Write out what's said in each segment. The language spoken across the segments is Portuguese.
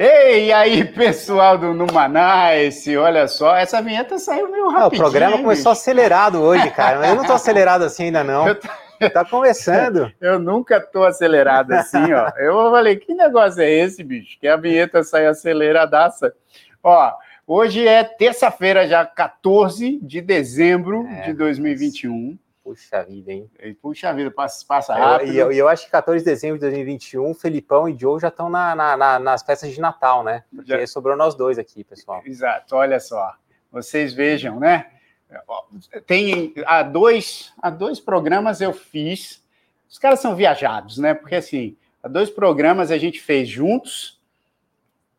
Ei, aí, pessoal do Numanice, olha só, essa vinheta saiu meio rapidinho. O programa começou acelerado hoje, cara, eu não tô acelerado assim ainda não. Eu Tá começando. Eu nunca tô acelerado assim, ó. Eu falei, que negócio é esse, bicho? Que a vinheta sai aceleradaça. Ó, hoje é terça-feira, já 14 de dezembro é, de 2021. Puxa vida, hein? Puxa vida, passa, passa rápido. E eu, eu, eu, acho que 14 de dezembro de 2021, Felipão e Joe já estão na, na, na, nas festas de Natal, né? Porque já... sobrou nós dois aqui, pessoal. Exato, olha só. Vocês vejam, né? Tem há dois, há dois programas eu fiz. Os caras são viajados, né? Porque assim, há dois programas a gente fez juntos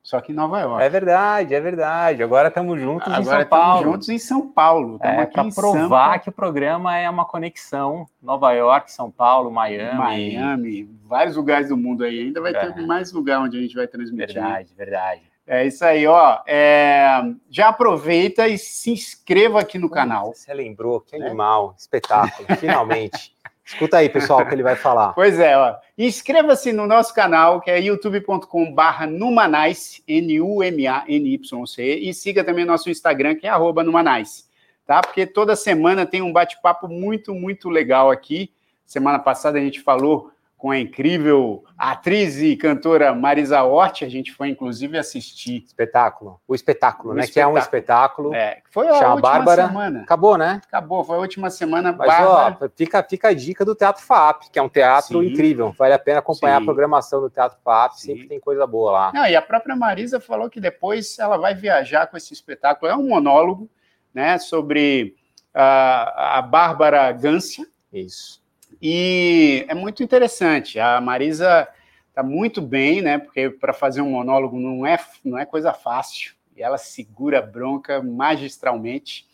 só que em Nova York. É verdade, é verdade. Agora estamos juntos Agora em São Paulo. juntos em São Paulo. É, para provar São... que o programa é uma conexão Nova York, São Paulo, Miami. Miami, vários lugares do mundo aí. Ainda vai é. ter mais lugar onde a gente vai transmitir. Verdade, verdade. É isso aí, ó. É... Já aproveita e se inscreva aqui no canal. Você lembrou, que animal, é. espetáculo, finalmente. Escuta aí, pessoal, o que ele vai falar. Pois é, ó. Inscreva-se no nosso canal, que é youtube.com/barra Numanice, N-U-M-A-N-Y-C, e siga também nosso Instagram, que é arroba Numanice, tá? Porque toda semana tem um bate-papo muito, muito legal aqui. Semana passada a gente falou com a incrível atriz e cantora Marisa Hort. A gente foi, inclusive, assistir. Espetáculo. O espetáculo, o né? Espetáculo. Que é um espetáculo. É, foi a Chama última Bárbara. semana. Acabou, né? Acabou, foi a última semana. Mas, Bárbara... ó, fica, fica a dica do Teatro FAP, que é um teatro Sim. incrível. Vale a pena acompanhar Sim. a programação do Teatro FAP, Sim. sempre tem coisa boa lá. Não, e a própria Marisa falou que depois ela vai viajar com esse espetáculo. É um monólogo, né? Sobre a, a Bárbara Gância. Isso e é muito interessante. A Marisa está muito bem, né? Porque para fazer um monólogo não é, não é coisa fácil. E ela segura a bronca magistralmente.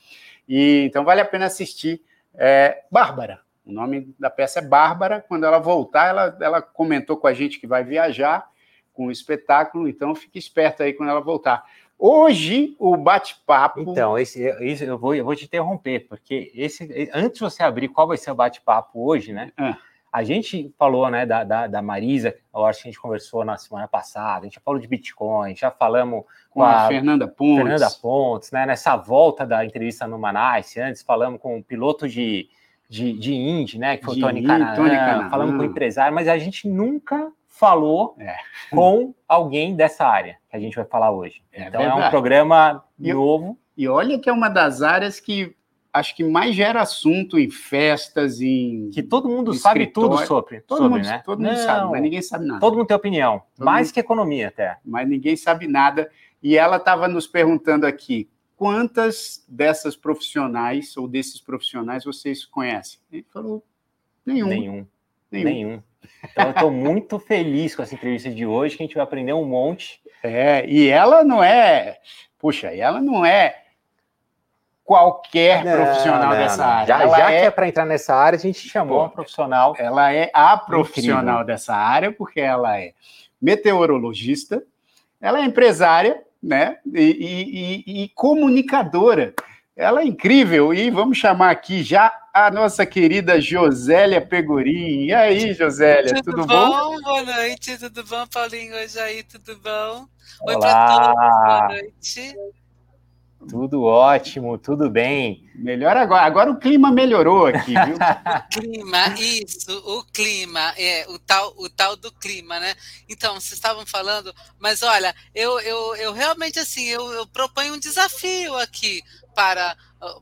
E então vale a pena assistir. É, Bárbara. O nome da peça é Bárbara. Quando ela voltar, ela, ela comentou com a gente que vai viajar com o espetáculo, então fique esperto aí quando ela voltar. Hoje, o bate-papo. Então, esse, esse, eu, vou, eu vou te interromper, porque esse, antes de você abrir qual vai ser o bate-papo hoje, né? Ah. A gente falou, né, da, da, da Marisa, eu acho que a gente conversou na semana passada, a gente já falou de Bitcoin, já falamos com, com a, a, Fernanda Pontes. Fernanda Pontes, né? Nessa volta da entrevista no Manaus, antes falamos com o um piloto de, de, de Indy, né? Que foi o Tony Canaan, falamos com o empresário, mas a gente nunca falou é. com alguém dessa área que a gente vai falar hoje. É então verdade. é um programa e, novo. E olha que é uma das áreas que acho que mais gera assunto em festas, em. Que todo mundo sabe tudo sobre. Todo sobre, mundo, né? todo mundo sabe, mas ninguém sabe nada. Todo mundo tem opinião, todo mais mundo... que economia até. Mas ninguém sabe nada. E ela estava nos perguntando aqui: quantas dessas profissionais ou desses profissionais vocês conhecem? Ele falou: nenhum. Nenhum. Nenhum. nenhum. Então, eu estou muito feliz com essa entrevista de hoje, que a gente vai aprender um monte. É, e ela não é, puxa, ela não é qualquer não, profissional não, dessa não. área. Já, já é, que é para entrar nessa área, a gente chamou uma profissional. Ela é a profissional incrível. dessa área, porque ela é meteorologista, ela é empresária, né? E, e, e comunicadora. Ela é incrível e vamos chamar aqui já a nossa querida Josélia Pegorim. E aí, Josélia, tudo, tudo bom? bom? Boa noite, tudo bom, Paulinho? Hoje aí, tudo bom? Oi para todos, boa noite. Tudo ótimo, tudo bem. Melhor agora. Agora o clima melhorou aqui, viu? o clima, isso, o clima, é o tal, o tal do clima, né? Então, vocês estavam falando, mas olha, eu, eu, eu realmente assim, eu, eu proponho um desafio aqui para,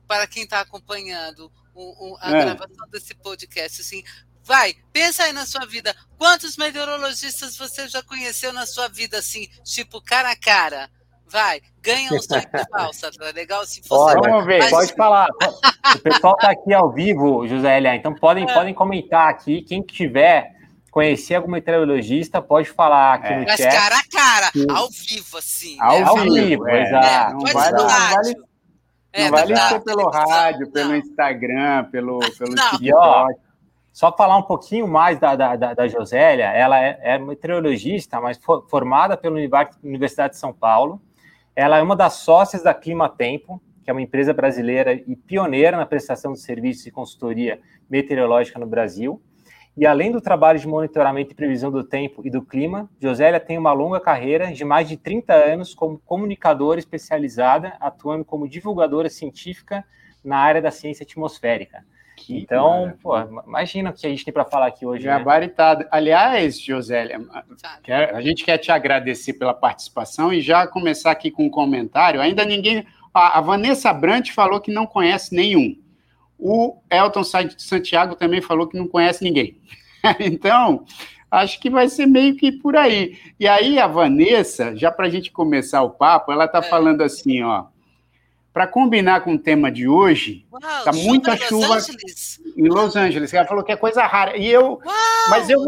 para quem está acompanhando o, o, a é. gravação desse podcast. Assim, vai, pensa aí na sua vida. Quantos meteorologistas você já conheceu na sua vida, assim, tipo cara a cara? Vai, ganha um sonho de falsa, tá legal? Se fosse. Olha, vamos ver, Mas... pode falar. O pessoal está aqui ao vivo, José Elia, então podem, é. podem comentar aqui. Quem tiver conhecer algum meteorologista, pode falar aqui é. no Mas chat. Mas cara a cara, ao vivo, assim. Ao, né? vivo, é. exato. É, não, vai, não, vale, é, não vale ser pelo rádio, pelo Instagram, pelo, pelo TikTok. Só falar um pouquinho mais da, da, da Josélia, ela é, é meteorologista, mas for, formada pela Universidade de São Paulo. Ela é uma das sócias da Clima Tempo, que é uma empresa brasileira e pioneira na prestação de serviços e consultoria meteorológica no Brasil. E além do trabalho de monitoramento e previsão do tempo e do clima, Josélia tem uma longa carreira de mais de 30 anos como comunicadora especializada, atuando como divulgadora científica na área da ciência atmosférica. Que então, pô, imagina o que a gente tem para falar aqui hoje. Gabaritado. Né? Aliás, Josélia, a gente quer te agradecer pela participação e já começar aqui com um comentário. Ainda ninguém. A Vanessa Brant falou que não conhece nenhum. O Elton Santiago também falou que não conhece ninguém. então, acho que vai ser meio que por aí. E aí, a Vanessa, já para a gente começar o papo, ela está é. falando assim, ó. Para combinar com o tema de hoje, Uau, tá muita chuva Los em Los Angeles. Ela falou que é coisa rara. E eu, Uau, mas eu,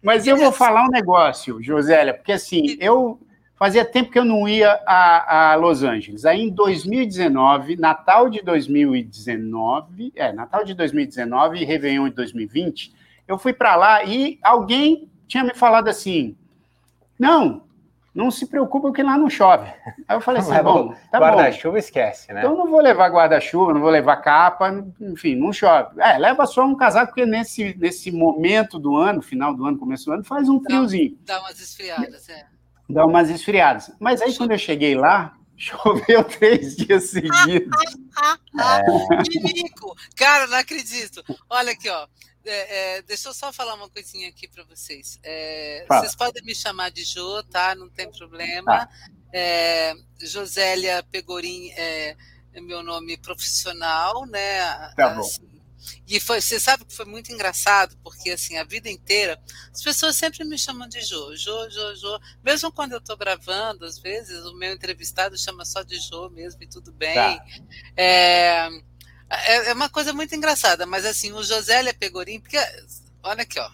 mas eu vou falar um negócio, Josélia, porque assim, eu fazia tempo que eu não ia a, a, Los Angeles. Aí em 2019, Natal de 2019, é, Natal de 2019 e Réveillon de 2020, eu fui para lá e alguém tinha me falado assim: "Não, não se preocupa que lá não chove. Aí eu falei assim, bom, tá guarda-chuva esquece, né? Então não vou levar guarda-chuva, não vou levar capa, enfim, não chove. É, leva só um casaco, porque nesse, nesse momento do ano, final do ano, começo do ano, faz um friozinho. Dá umas esfriadas, é. Dá umas esfriadas. Mas aí quando eu cheguei lá, choveu três dias seguidos. é. Cara, não acredito. Olha aqui, ó. É, é, deixa eu só falar uma coisinha aqui para vocês. É, vocês podem me chamar de Jo, tá? Não tem problema. Tá. É, Josélia Pegorim é, é, meu nome profissional, né? Tá assim, bom. E foi, você sabe que foi muito engraçado, porque assim, a vida inteira, as pessoas sempre me chamam de Jo, Jo, Jo, Jo. Mesmo quando eu estou gravando, às vezes, o meu entrevistado chama só de Jo mesmo e tudo bem. Tá. É, é, é, uma coisa muito engraçada, mas assim, o Josélia Pegorim, porque, olha aqui, ó.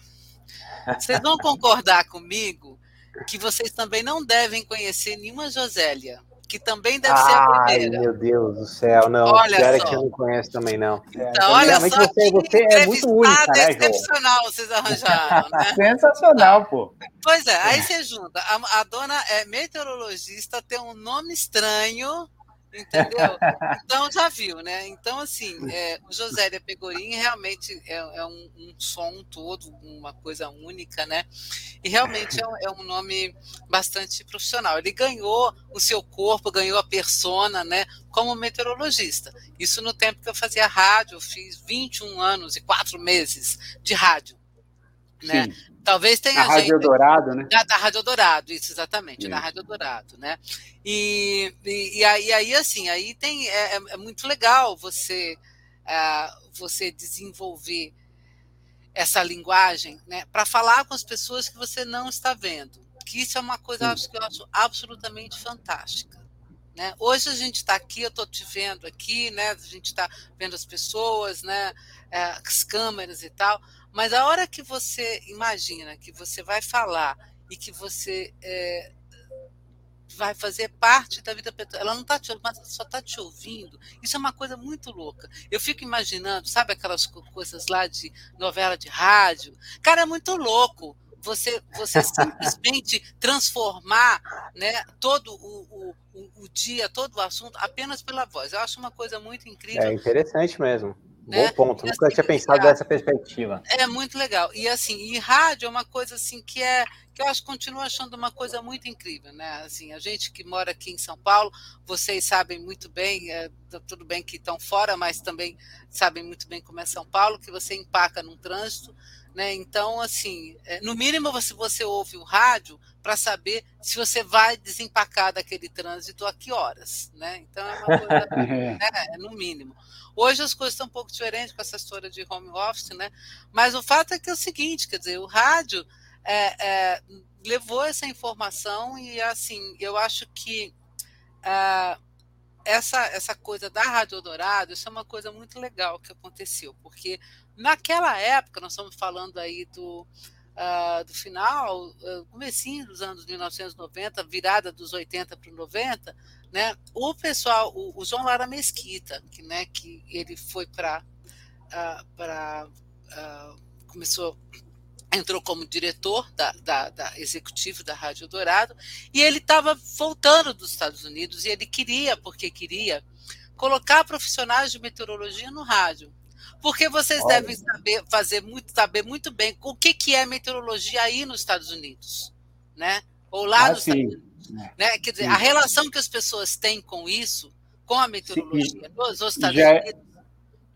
Vocês vão concordar comigo que vocês também não devem conhecer nenhuma Josélia, que também deve Ai, ser a primeira. Ai, meu Deus do céu, não. Olha Sério só. que eu não conheço também, não. Então, então olha só, você, você é muito única, né, excepcional vocês arranjaram, né? Sensacional, pô. Pois é, aí você junta. A, a dona é meteorologista, tem um nome estranho, Entendeu? Então já viu, né? Então, assim, é, o Josélia Pegorim realmente é, é um, um, som todo, uma coisa única, né? E realmente é um, é um, nome bastante profissional. Ele ganhou o seu corpo, ganhou a persona, né? Como meteorologista. Isso no tempo que eu fazia rádio, eu fiz 21 anos e 4 meses de rádio. Né? Talvez tenha a Rádio Dourado, né? Da, da Rádio Dourado, isso exatamente, da Rádio Dourado, né? E, e, e, aí, aí, assim, aí tem é, é, é muito legal você uh, você desenvolver essa linguagem, né? Para falar com as pessoas que você não está vendo, que isso é uma coisa que eu acho absolutamente fantástica. Né? Hoje a gente está aqui, eu estou te vendo aqui, né? a gente está vendo as pessoas, né? É, as câmeras e tal, mas a hora que você imagina que você vai falar e que você é, vai fazer parte da vida pessoal, ela não está te ouvindo, só está te ouvindo. Isso é uma coisa muito louca. Eu fico imaginando, sabe aquelas coisas lá de novela de rádio? Cara, é muito louco você, você simplesmente transformar né, todo o, o, o, dia, todo o assunto apenas pela voz. Eu acho uma coisa muito incrível. É interessante mesmo. Né? Bom ponto, nunca assim, tinha pensado é, dessa perspectiva. É muito legal. E assim, e rádio é uma coisa assim que é que eu acho continuo achando uma coisa muito incrível, né? Assim, a gente que mora aqui em São Paulo, vocês sabem muito bem, é, tudo bem que estão fora, mas também sabem muito bem como é São Paulo, que você empaca num trânsito, né? Então, assim, é, no mínimo você, você ouve o rádio para saber se você vai desempacar daquele trânsito a que horas, né? Então é uma coisa, né? É, no mínimo. Hoje as coisas estão um pouco diferentes com essa história de home office, né? Mas o fato é que é o seguinte, quer dizer, o rádio é, é, levou essa informação e assim, eu acho que é, essa, essa coisa da Rádio Dourado, isso é uma coisa muito legal que aconteceu, porque naquela época, nós estamos falando aí do, uh, do final, uh, comecinho dos anos 1990, virada dos 80 para o 90, né, o pessoal, o, o, João Lara Mesquita, que, né, que ele foi para uh, para começou entrou como diretor da, da, da, executivo da Rádio Dourado e ele estava voltando dos Estados Unidos e ele queria, porque queria, colocar profissionais de meteorologia no rádio. Porque vocês Olha. devem saber, fazer muito, saber muito bem o que, que é meteorologia aí nos Estados Unidos, né? Ou lá ah, nos sim. Estados Unidos. Né? Quer dizer, sim. a relação que as pessoas têm com isso, com a meteorologia sim. nos Estados já, é Unidos,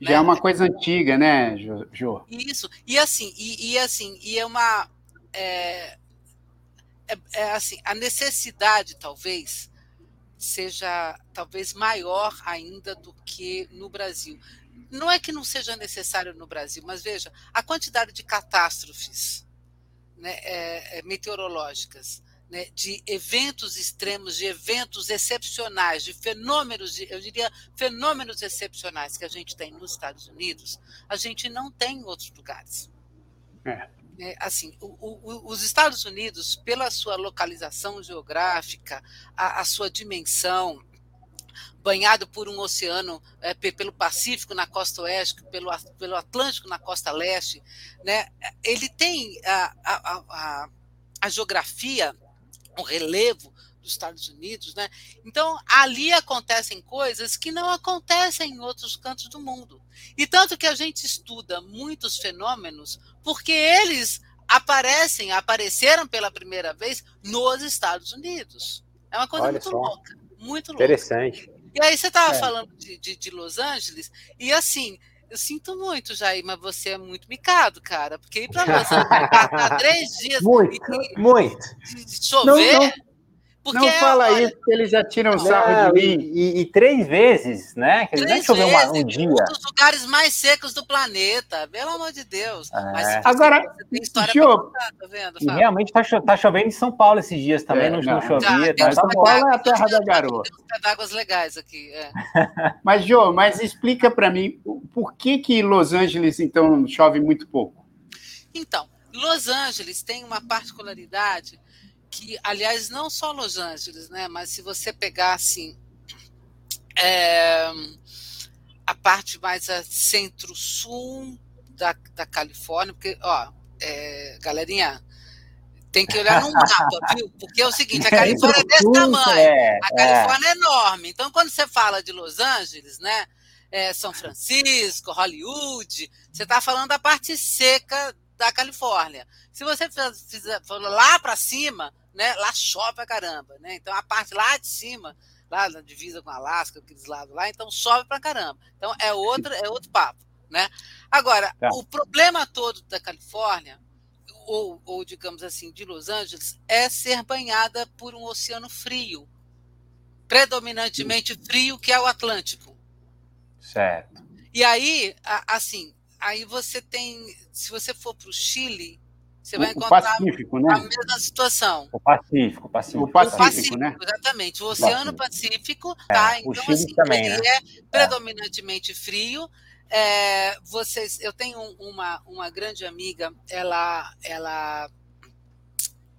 já né? é uma coisa antiga, né, Jô? Isso. E assim, e, e assim, e é uma. É, é, é, assim, a necessidade, talvez, seja talvez maior ainda do que no Brasil. Não é que não seja necessário no Brasil, mas veja, a quantidade de catástrofes né, é, é meteorológicas né, de eventos extremos, de eventos excepcionais, de fenômenos, eu diria fenômenos excepcionais que a gente tem nos Estados Unidos, a gente não tem em outros lugares. É. É, assim, o, o, os Estados Unidos, pela sua localização geográfica, a, a sua dimensão, banhado por um oceano é, pelo Pacífico na costa oeste, pelo, pelo Atlântico na costa leste, né, ele tem a, a, a, a geografia o relevo dos Estados Unidos, né? Então ali acontecem coisas que não acontecem em outros cantos do mundo. E tanto que a gente estuda muitos fenômenos porque eles aparecem, apareceram pela primeira vez nos Estados Unidos. É uma coisa Olha muito só. louca, muito louca. Interessante. E aí você estava é. falando de, de, de Los Angeles e assim eu sinto muito, Jair, mas você é muito micado, cara. Porque ir para você passar três dias. Muito, e, muito. De chover. Não, não. Porque, não fala olha, isso, que eles já tiram sarro de mim. E, e, três vezes, né? Que três choveu uma, um dia. Um dos lugares mais secos do planeta, pelo amor de Deus. É. Mas, Agora, tem história contar, tá vendo? E realmente tá, tá, chovendo em São Paulo esses dias também, é, não, não, chovia. Já, tá, São Paulo é a terra da garoa. Tem d'águas legais aqui. É. mas, Jô, mas explica para mim, por que que Los Angeles, então, chove muito pouco? Então, Los Angeles tem uma particularidade que, aliás, não só Los Angeles, né? Mas se você pegar assim é, a parte mais centro-sul da, da Califórnia, porque, ó, é, galerinha, tem que olhar no mapa, viu? Porque é o seguinte, a é, Califórnia é desse tamanho, é, a Califórnia é. é enorme. Então, quando você fala de Los Angeles, né? É, São Francisco, Hollywood, você está falando da parte seca da Califórnia. Se você fizer, for lá para cima, né, lá chove pra caramba, né? Então a parte lá de cima, lá na divisa com Alasca, aqueles lados lá, então chove pra caramba. Então é outro, é outro papo, né? Agora, tá. o problema todo da Califórnia, ou, ou digamos assim, de Los Angeles, é ser banhada por um oceano frio, predominantemente frio, que é o Atlântico. Certo. E aí, assim, aí você tem, se você for para o Chile, você vai encontrar Pacífico, né? a mesma situação. O Pacífico, o Pacífico. O Pacífico, o Pacífico né? Exatamente. O Oceano Pacífico, Pacífico tá? É, então, assim, também, ele né? é, é predominantemente frio. É, vocês, eu tenho uma, uma grande amiga, ela, ela,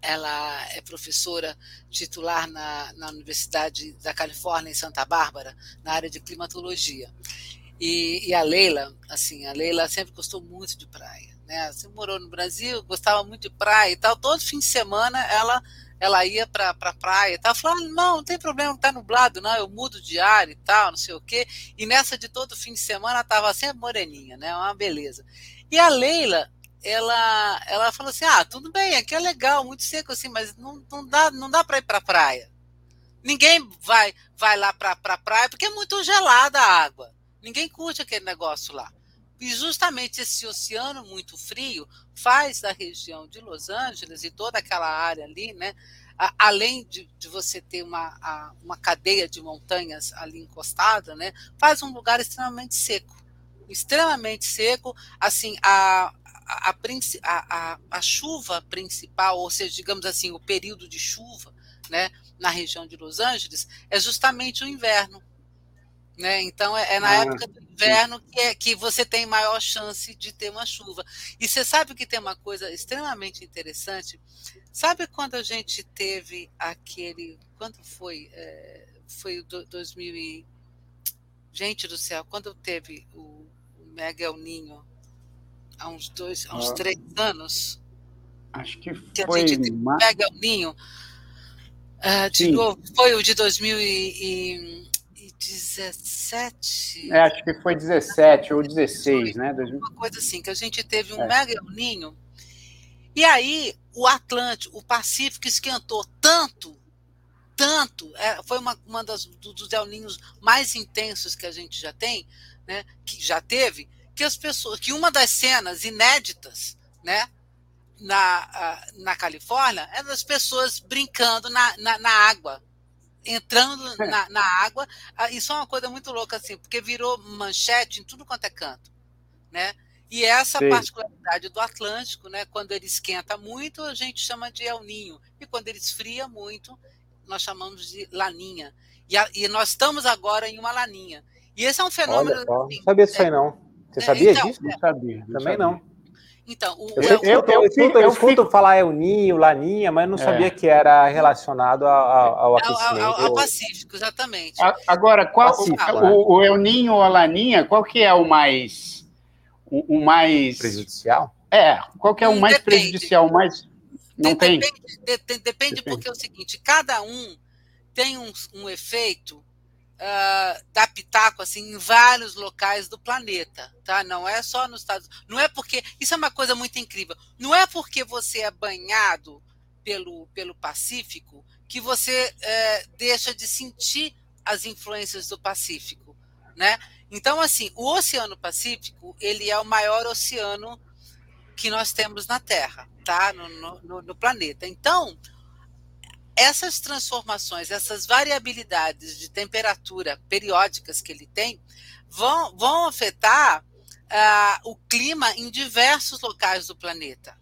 ela é professora titular na, na Universidade da Califórnia, em Santa Bárbara, na área de climatologia. E, e a Leila, assim, a Leila sempre gostou muito de praia né? Você morou no Brasil, gostava muito de praia e tal. Todo fim de semana ela ela ia para pra praia e tal. Falava, não, não tem problema, tá nublado, não, eu mudo de ar e tal, não sei o quê. E nessa de todo fim de semana estava sempre moreninha, né? Uma beleza. E a Leila, ela, ela falou assim: ah, tudo bem, aqui é legal, muito seco assim, mas não, não dá, não dá para ir para praia. Ninguém vai, vai lá para pra praia porque é muito gelada a água. Ninguém curte aquele negócio lá. E justamente esse oceano muito frio faz da região de Los Angeles e toda aquela área ali, né, além de, de você ter uma, uma cadeia de montanhas ali encostada, né, faz um lugar extremamente seco. Extremamente seco, assim, a, a, a, a, a chuva principal, ou seja, digamos assim, o período de chuva né, na região de Los Angeles é justamente o inverno. Né? Então, é, é na ah, época do inverno que, é, que você tem maior chance de ter uma chuva. E você sabe que tem uma coisa extremamente interessante? Sabe quando a gente teve aquele. Quando foi? É, foi do, 2000 e, Gente do céu, quando teve o, o Mega El Ninho, há uns dois, há uns ah. três anos. Acho que foi. Que a gente pega o ninho. Uh, de Sim. novo, foi o de 2017? É, acho que foi 17 ou 16, né? Uma coisa assim, que a gente teve um é. mega Ninho. E aí, o Atlântico, o Pacífico esquentou tanto, tanto, é, foi uma, uma das, dos El Ninhos mais intensos que a gente já tem, né? Que já teve, que as pessoas, que uma das cenas inéditas, né? Na, na Califórnia, é das pessoas brincando na, na, na água, entrando na, na, água. Ah, isso é uma coisa muito louca, assim, porque virou manchete em tudo quanto é canto. Né? E essa Sim. particularidade do Atlântico, né, quando ele esquenta muito, a gente chama de El Ninho. E quando ele esfria muito, nós chamamos de Laninha. E, a, e nós estamos agora em uma Laninha. E esse é um fenômeno. Olha, assim, não sabia disso aí, não. Você é, sabia então, disso? Não sabia. Também sabia. não. Então, o, eu, eu, eu, eu, escuto, eu escuto falar El Ninho, Laninha, mas não é. sabia que era relacionado ao, ao aquecimento. Ao, ao, ao Pacífico, exatamente. agora, qual Pacífico, o, né? o, El Ninho ou a Laninha, qual que é o mais o, o, mais prejudicial? É, qual que é o mais depende. prejudicial, o mais não depende, tem? Depende, depende, porque é o seguinte, cada um tem um, um efeito uh, dar pitaco assim em vários locais do planeta, tá? Não é só nos Estados, não é porque isso é uma coisa muito incrível. Não é porque você é banhado pelo pelo Pacífico que você uh, deixa de sentir as influências do Pacífico, né? Então assim, o Oceano Pacífico ele é o maior oceano que nós temos na Terra, tá? no, no, no planeta. Então essas transformações, essas variabilidades de temperatura periódicas que ele tem, vão, vão afetar uh, o clima em diversos locais do planeta.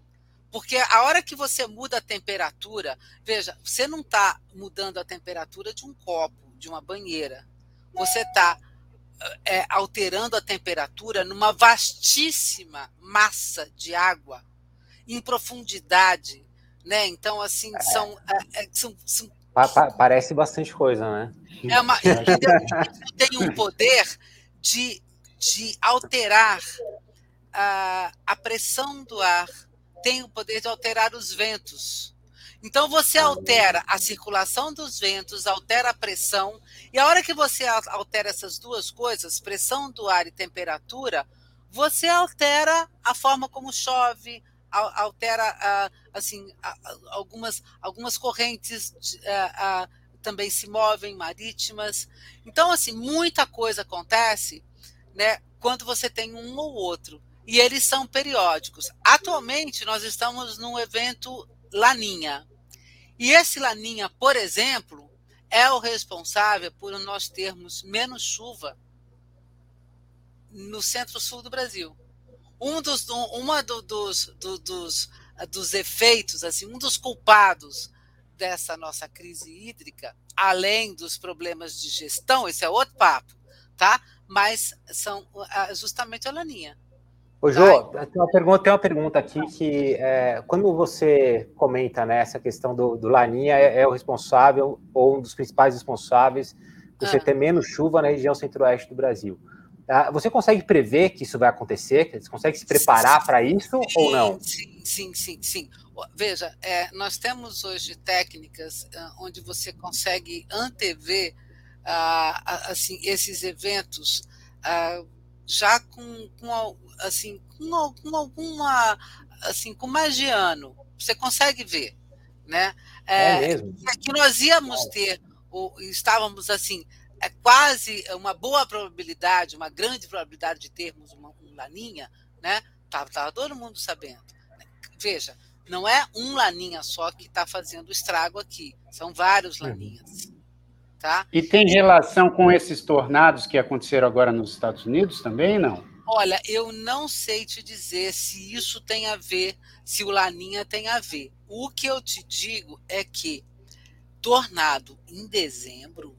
Porque a hora que você muda a temperatura, veja, você não está mudando a temperatura de um copo, de uma banheira. Você está é, alterando a temperatura numa vastíssima massa de água, em profundidade, né? Então, assim, é. são, é, são, são... Pa parece bastante coisa, né? É uma, tem um poder de, de alterar a, a pressão do ar, tem o poder de alterar os ventos. Então você altera a circulação dos ventos, altera a pressão, e a hora que você altera essas duas coisas, pressão do ar e temperatura, você altera a forma como chove, altera assim algumas algumas correntes também se movem marítimas. Então assim muita coisa acontece né quando você tem um ou outro e eles são periódicos. Atualmente nós estamos num evento laninha. E esse laninha por exemplo é o responsável por nós termos menos chuva no centro-sul do Brasil um dos, uma do, dos, do, dos, dos efeitos, assim, um dos culpados dessa nossa crise hídrica, além dos problemas de gestão, esse é outro papo, tá? Mas são justamente a laninha. Ô, Jô, tá? tem, uma pergunta, tem uma pergunta aqui que é, quando você comenta né, essa questão do, do Laninha é, é, o responsável ou um dos principais responsáveis por você ah. ter menos chuva na região centro-oeste do Brasil. Ah, você consegue prever que isso vai acontecer? Você consegue se preparar para isso sim, ou não? Sim, sim, sim, sim. Veja, é, nós temos hoje técnicas uh, onde você consegue antever uh, assim, esses eventos uh, já com, com, assim, com, com, alguma assim, com mais de ano. Você consegue ver. Né? É, é mesmo? Que nós íamos ter, ou, estávamos assim, é quase uma boa probabilidade, uma grande probabilidade de termos uma, um laninha, né? Estava tava todo mundo sabendo. Veja, não é um laninha só que está fazendo estrago aqui, são vários uhum. laninhas. Tá? E tem relação com esses tornados que aconteceram agora nos Estados Unidos também, não? Olha, eu não sei te dizer se isso tem a ver, se o laninha tem a ver. O que eu te digo é que tornado em dezembro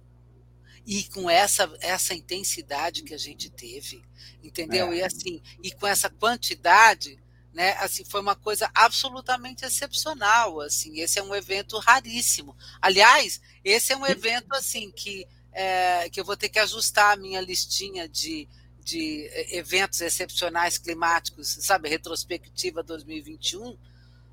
e com essa, essa intensidade que a gente teve, entendeu? É. E assim, e com essa quantidade, né, assim, foi uma coisa absolutamente excepcional, assim, esse é um evento raríssimo. Aliás, esse é um evento assim que é, que eu vou ter que ajustar a minha listinha de, de eventos excepcionais climáticos, sabe, retrospectiva 2021,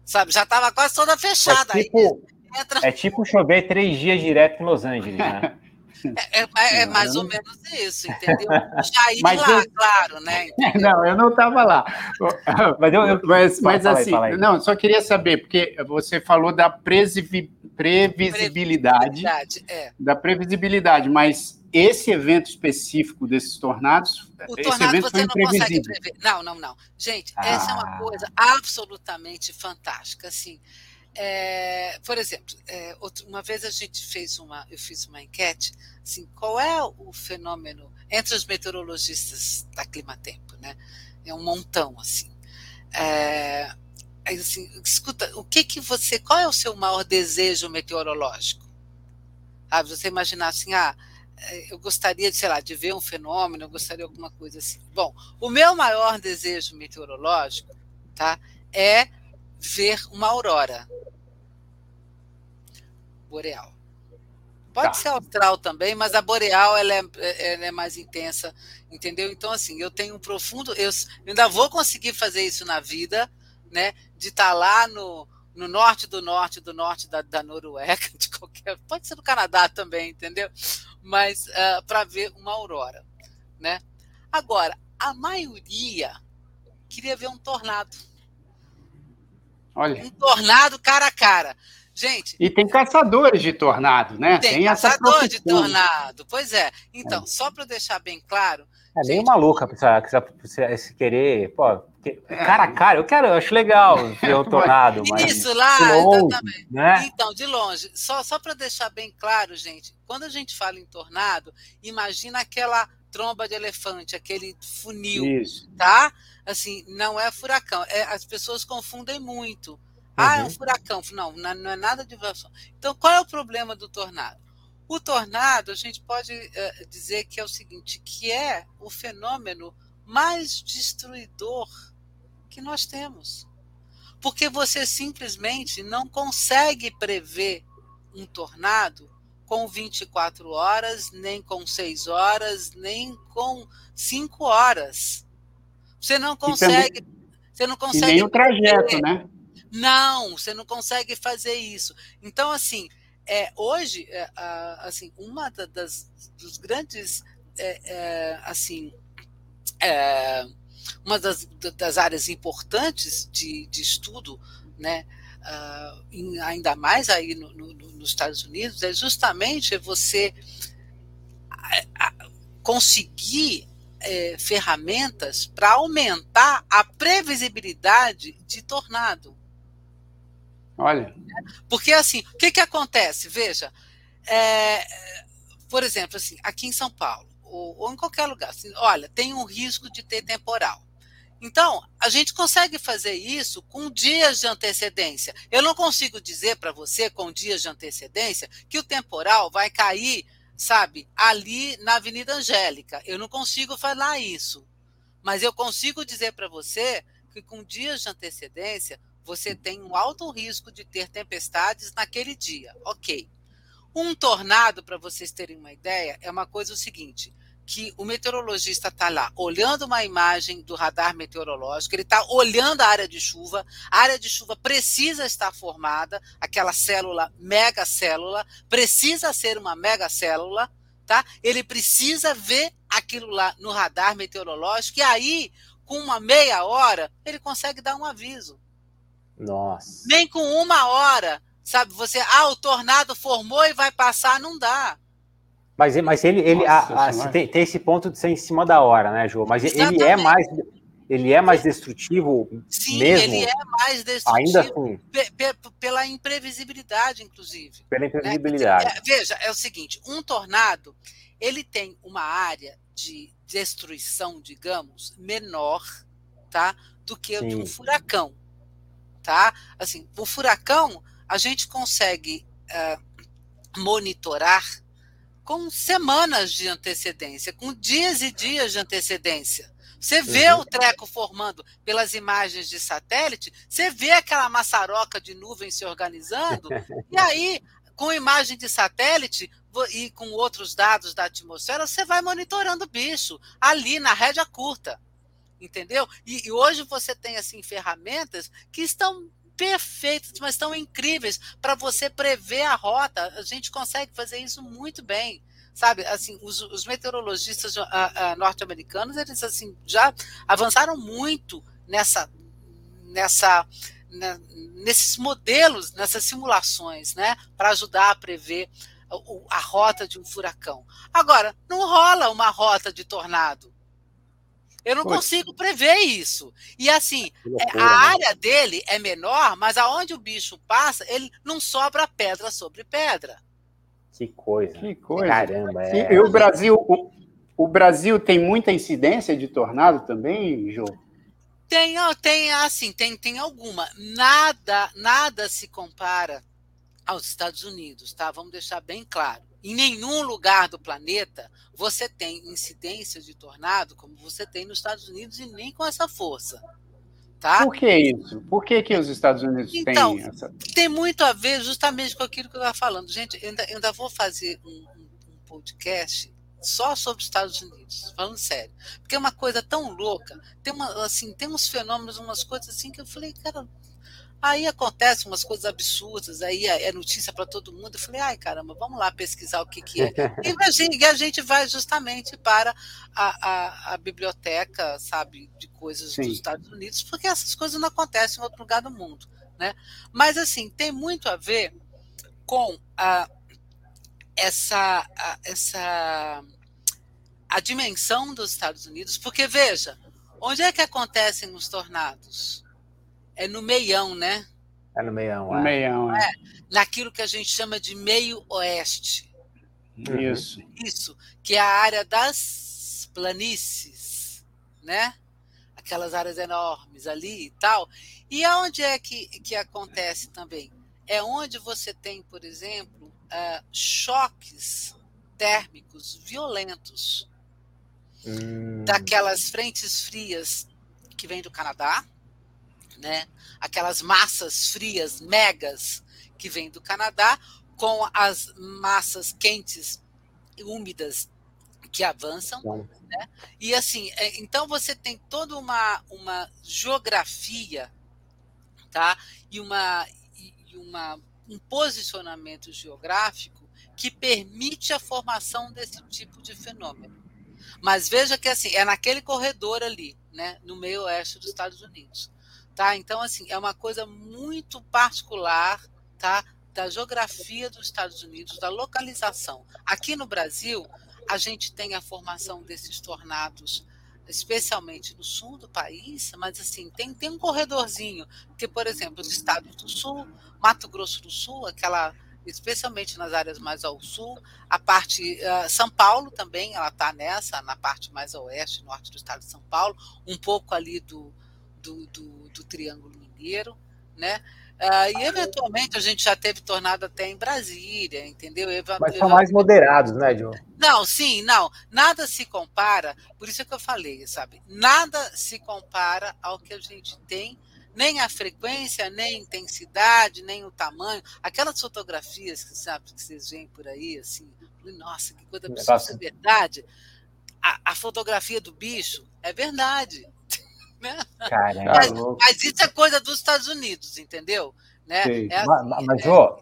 sabe, já estava quase toda fechada. É tipo, entra... é tipo chover três dias direto em Los Angeles, né? É, é, é, mais ou menos isso, entendeu? Já ir lá, eu... claro, né? Entendeu? Não, eu não estava lá. Mas, eu, eu... mas, mas assim, aí, não, só queria saber, porque você falou da previsibilidade, previsibilidade é. da previsibilidade, mas esse evento específico desses tornados, o esse tornado evento você não consegue prever. Não, não, não. Gente, ah. essa é uma coisa absolutamente fantástica, assim. É, por exemplo, é, outro, uma vez a gente fez uma, eu fiz uma enquete, assim, qual é o fenômeno entre os meteorologistas da Climatempo, né? É um montão, assim. É, assim, escuta, o que que você, qual é o seu maior desejo meteorológico? Ah, você imaginar assim, ah, é, eu gostaria de, sei lá, de ver um fenômeno, eu gostaria de alguma coisa assim. Bom, o meu maior desejo meteorológico, tá, é ver uma aurora boreal. Pode tá. ser austral também, mas a boreal ela é, ela é mais intensa, entendeu? Então, assim, eu tenho um profundo. Eu ainda vou conseguir fazer isso na vida, né? De estar tá lá no, no norte do norte do norte da, da Noruega, de qualquer. Pode ser no Canadá também, entendeu? Mas uh, ah, para ver uma aurora, né? Agora, a maioria queria ver um tornado. Olha. Um tornado cara a cara. Gente. E tem caçadores de tornado, né? Tem, tem caçador de tornado. Pois é. Então, é. só para deixar bem claro. É meio maluca se querer, pô, cara a cara, eu quero, eu acho legal ver o tornado. Isso lá, de longe. Né? Então, de longe. Só, só para deixar bem claro, gente, quando a gente fala em tornado, imagina aquela tromba de elefante, aquele funil, Isso. tá? Assim, não é furacão. É, as pessoas confundem muito. Ah, é um uhum. furacão. Não, não é nada de vibração. Então, qual é o problema do tornado? O tornado, a gente pode uh, dizer que é o seguinte, que é o fenômeno mais destruidor que nós temos. Porque você simplesmente não consegue prever um tornado com 24 horas, nem com 6 horas, nem com 5 horas. Você não consegue. Também, você não consegue. E nem o trajeto, prever. né? Não, você não consegue fazer isso. Então, assim, é, hoje, é, assim, uma das dos grandes, é, é, assim, é, uma das, das áreas importantes de, de estudo, né, uh, em, ainda mais aí no, no, nos Estados Unidos, é justamente você conseguir é, ferramentas para aumentar a previsibilidade de tornado. Olha. Porque assim, o que, que acontece? Veja, é, por exemplo, assim, aqui em São Paulo, ou, ou em qualquer lugar, assim, olha, tem um risco de ter temporal. Então, a gente consegue fazer isso com dias de antecedência. Eu não consigo dizer para você, com dias de antecedência, que o temporal vai cair, sabe, ali na Avenida Angélica. Eu não consigo falar isso. Mas eu consigo dizer para você que com dias de antecedência você tem um alto risco de ter tempestades naquele dia. Ok. Um tornado, para vocês terem uma ideia, é uma coisa o seguinte: que o meteorologista está lá olhando uma imagem do radar meteorológico, ele está olhando a área de chuva, a área de chuva precisa estar formada, aquela célula, megacélula, precisa ser uma megacélula, tá? Ele precisa ver aquilo lá no radar meteorológico, e aí, com uma meia hora, ele consegue dar um aviso. Nossa. Nem com uma hora, sabe? Você, ah, o tornado formou e vai passar, não dá. Mas, mas ele, ele a, a, tem, tem, esse ponto de ser em cima da hora, né, João? Mas Exatamente. ele é mais ele é mais destrutivo Sim, mesmo? ele é mais destrutivo. Ainda assim. Pela imprevisibilidade, inclusive. Pela imprevisibilidade. Né? Veja, é o seguinte, um tornado, ele tem uma área de destruição, digamos, menor, tá? Do que Sim. de um furacão tá? Assim, o furacão a gente consegue uh, monitorar com semanas de antecedência, com dias e dias de antecedência. Você vê uhum. o treco formando pelas imagens de satélite, você vê aquela maçaroca de nuvem se organizando, e aí, com imagem de satélite, e com outros dados da atmosfera, você vai monitorando o bicho ali na rédea curta. Entendeu? E, e hoje você tem assim ferramentas que estão perfeitas, mas estão incríveis para você prever a rota. A gente consegue fazer isso muito bem sabe? Assim os, os meteorologistas norte-americanos eles assim já avançaram muito nessa nessa né, nesses modelos nessas simulações né para ajudar a prever a rota de um furacão. Agora não rola uma rota de tornado eu não consigo prever isso. E assim, é, loucura, a né? área dele é menor, mas aonde o bicho passa, ele não sobra pedra sobre pedra. Que coisa. Que coisa. Caramba. É... E, o Brasil, o, o, Brasil tem muita incidência de tornado também, Jô? Tem, tem assim, tem, tem alguma. Nada, nada se compara aos Estados Unidos, tá? Vamos deixar bem claro. Em nenhum lugar do planeta você tem incidência de tornado como você tem nos Estados Unidos e nem com essa força. Tá? Por que isso? Por que, que os Estados Unidos então, têm essa. Tem muito a ver justamente com aquilo que eu estava falando. Gente, eu ainda, eu ainda vou fazer um, um, podcast só sobre os Estados Unidos, falando sério. Porque é uma coisa tão louca, tem, uma, assim, tem uns fenômenos, umas coisas assim que eu falei, cara, Aí acontecem umas coisas absurdas, aí é, é notícia para todo mundo. Eu falei, ai caramba, vamos lá pesquisar o que, que é. E a, gente, e a gente vai justamente para a, a, a, biblioteca, sabe, de coisas Sim. dos Estados Unidos, porque essas coisas não acontecem em outro lugar do mundo. Né? Mas, assim, tem muito a ver com a, essa, a, essa a dimensão dos Estados Unidos, porque, veja, onde é que acontecem os tornados? É no meião, né? É no meião, é. No meião, é. é. Naquilo que a gente chama de meio oeste. Isso. Isso, que é a área das planícies, né? Aquelas áreas enormes ali e tal. E aonde é que, que acontece também? É onde você tem, por exemplo, uh, choques térmicos violentos hum. daquelas frentes frias que vêm do Canadá, né? Aquelas massas frias, megas, que vêm do Canadá, com as massas quentes e úmidas que avançam. Né? E assim, é, então você tem toda uma, uma geografia tá? e, uma, e uma, um posicionamento geográfico que permite a formação desse tipo de fenômeno. Mas veja que assim, é naquele corredor ali, né, no meio oeste dos Estados Unidos. Tá? Então, assim, é uma coisa muito particular tá? da geografia dos Estados Unidos, da localização. Aqui no Brasil, a gente tem a formação desses tornados, especialmente no sul do país, mas assim, tem, tem um corredorzinho, porque, por exemplo, os estados do sul, Mato Grosso do Sul, aquela especialmente nas áreas mais ao sul, a parte uh, São Paulo também, ela está nessa, na parte mais a oeste, norte do estado de São Paulo, um pouco ali do, do, do, do Triângulo Mineiro, né? Ah, e eventualmente a gente já teve tornado até em Brasília, entendeu? Mas são mais moderados, né, João? Não, sim, não. Nada se compara, por isso é que eu falei, sabe? Nada se compara ao que a gente tem, nem a frequência, nem a intensidade, nem o tamanho. Aquelas fotografias que, sabe, que vocês veem por aí, assim, nossa, que coisa absurda, é verdade. A, a fotografia do bicho é verdade. Né? Caramba, mas, mas, isso é coisa dos Estados Unidos, entendeu? Né? É assim, mas, mas é... Eu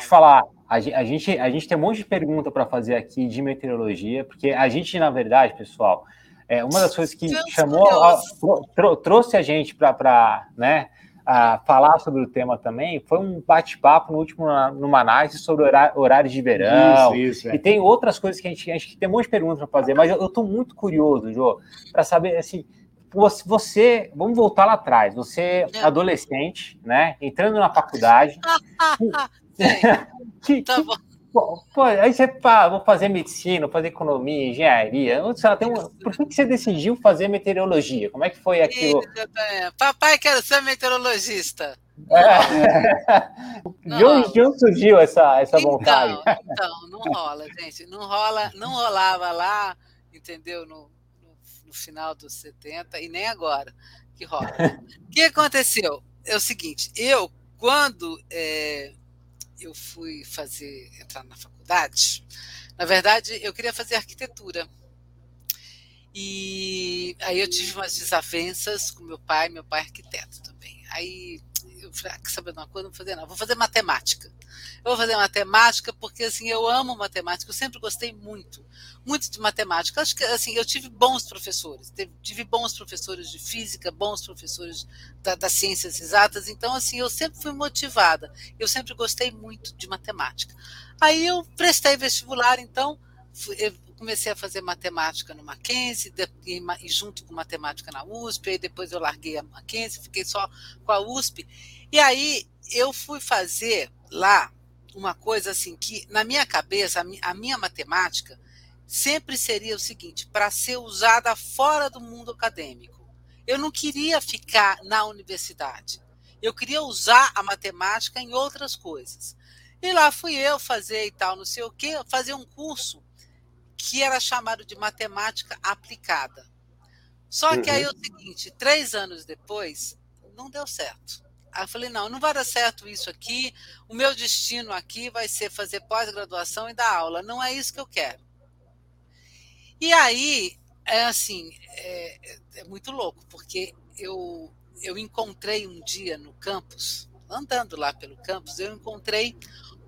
falar, a gente, a gente tem um monte de pergunta para fazer aqui de meteorologia, porque a gente, na verdade, pessoal, é uma das coisas que chamou, a, trouxe a gente para né, a falar sobre o tema também foi um bate-papo no último no análise sobre horário, horários de verão. Isso, isso, é. E tem outras coisas que a gente, a gente tem um monte de perguntas para fazer, mas eu estou muito curioso, Jô, para saber assim você, vamos voltar lá atrás, você é adolescente, né, entrando na faculdade. que, tá bom. Pô, aí você pá, vou fazer medicina, vou fazer economia, engenharia. Sei lá, tem um, por que, que você decidiu fazer meteorologia? Como é que foi aquilo? Papai quer ser meteorologista. É. De, onde, de onde surgiu essa, essa então, vontade? Então, não rola, gente. Não rola, não rolava lá, entendeu? No, no final dos 70 e nem agora que rola. o que aconteceu? É o seguinte, eu, quando é, eu fui fazer, entrar na faculdade, na verdade, eu queria fazer arquitetura. E aí eu tive umas desavenças com meu pai, meu pai é arquiteto também. Aí eu falei, ah, sabe uma coisa? Não vou fazer não, vou fazer matemática. Eu vou fazer matemática porque assim eu amo matemática, eu sempre gostei muito, muito de matemática. Acho que assim eu tive bons professores, tive bons professores de física, bons professores da, das ciências exatas. Então assim eu sempre fui motivada, eu sempre gostei muito de matemática. Aí eu prestei vestibular, então eu comecei a fazer matemática no Mackenzie, e, e junto com matemática na USP, aí depois eu larguei a Mackenzie, fiquei só com a USP. E aí eu fui fazer lá uma coisa assim que na minha cabeça a minha matemática sempre seria o seguinte, para ser usada fora do mundo acadêmico. Eu não queria ficar na universidade. Eu queria usar a matemática em outras coisas. E lá fui eu fazer e tal, não sei o quê, fazer um curso que era chamado de matemática aplicada. Só que uhum. aí é o seguinte, três anos depois, não deu certo. Aí eu falei, não, não vai dar certo isso aqui, o meu destino aqui vai ser fazer pós-graduação e dar aula, não é isso que eu quero. E aí, é assim, é, é muito louco, porque eu, eu encontrei um dia no campus, andando lá pelo campus, eu encontrei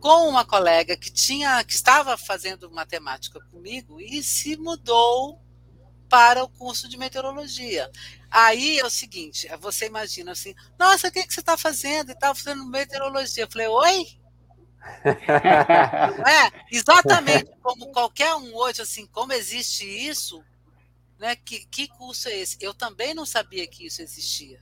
com uma colega que tinha que estava fazendo matemática comigo e se mudou para o curso de meteorologia. Aí é o seguinte, você imagina assim, nossa, o que, que você está fazendo? E estava fazendo meteorologia. Eu falei, oi? é, exatamente como qualquer um hoje, assim, como existe isso, né? Que, que curso é esse? Eu também não sabia que isso existia.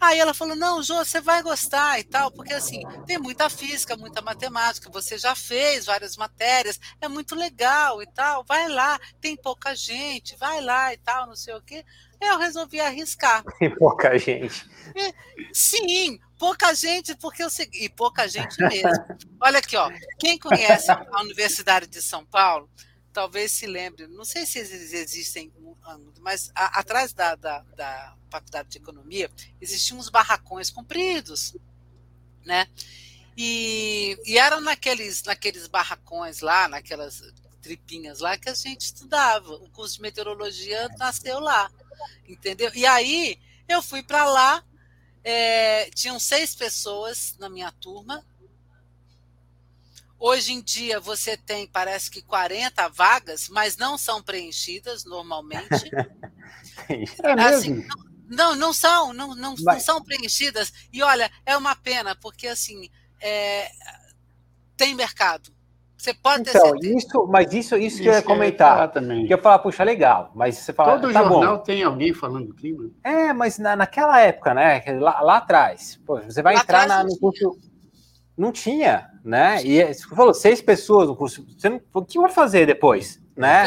Aí ela falou: não, Jô, você vai gostar e tal, porque assim, tem muita física, muita matemática, você já fez várias matérias, é muito legal e tal, vai lá, tem pouca gente, vai lá e tal, não sei o quê. Eu resolvi arriscar. Tem pouca gente. É, sim, pouca gente, porque eu segui, e pouca gente mesmo. Olha aqui, ó, quem conhece a Universidade de São Paulo, talvez se lembre, não sei se eles existem, mas a, atrás da, da, da faculdade de economia, existiam uns barracões compridos, né? E, e eram naqueles, naqueles barracões lá, naquelas tripinhas lá que a gente estudava. O curso de meteorologia nasceu lá, entendeu? E aí eu fui para lá, é, tinham seis pessoas na minha turma. Hoje em dia você tem, parece que 40 vagas, mas não são preenchidas normalmente. É assim, mesmo? Assim, não, não são, não, não, não, são preenchidas. E olha, é uma pena, porque assim é, tem mercado. Você pode então, ter certeza. Isso, mas isso, isso, isso que eu ia comentar. também. Que eu falar, puxa, legal. Mas você fala. Todo tá jornal bom. tem alguém falando do clima. É, mas na, naquela época, né? Lá, lá atrás, pô, você vai lá entrar na, no curso. Não tinha, né? E é, você falou, seis pessoas no curso. Você não, o que vai fazer depois? Né?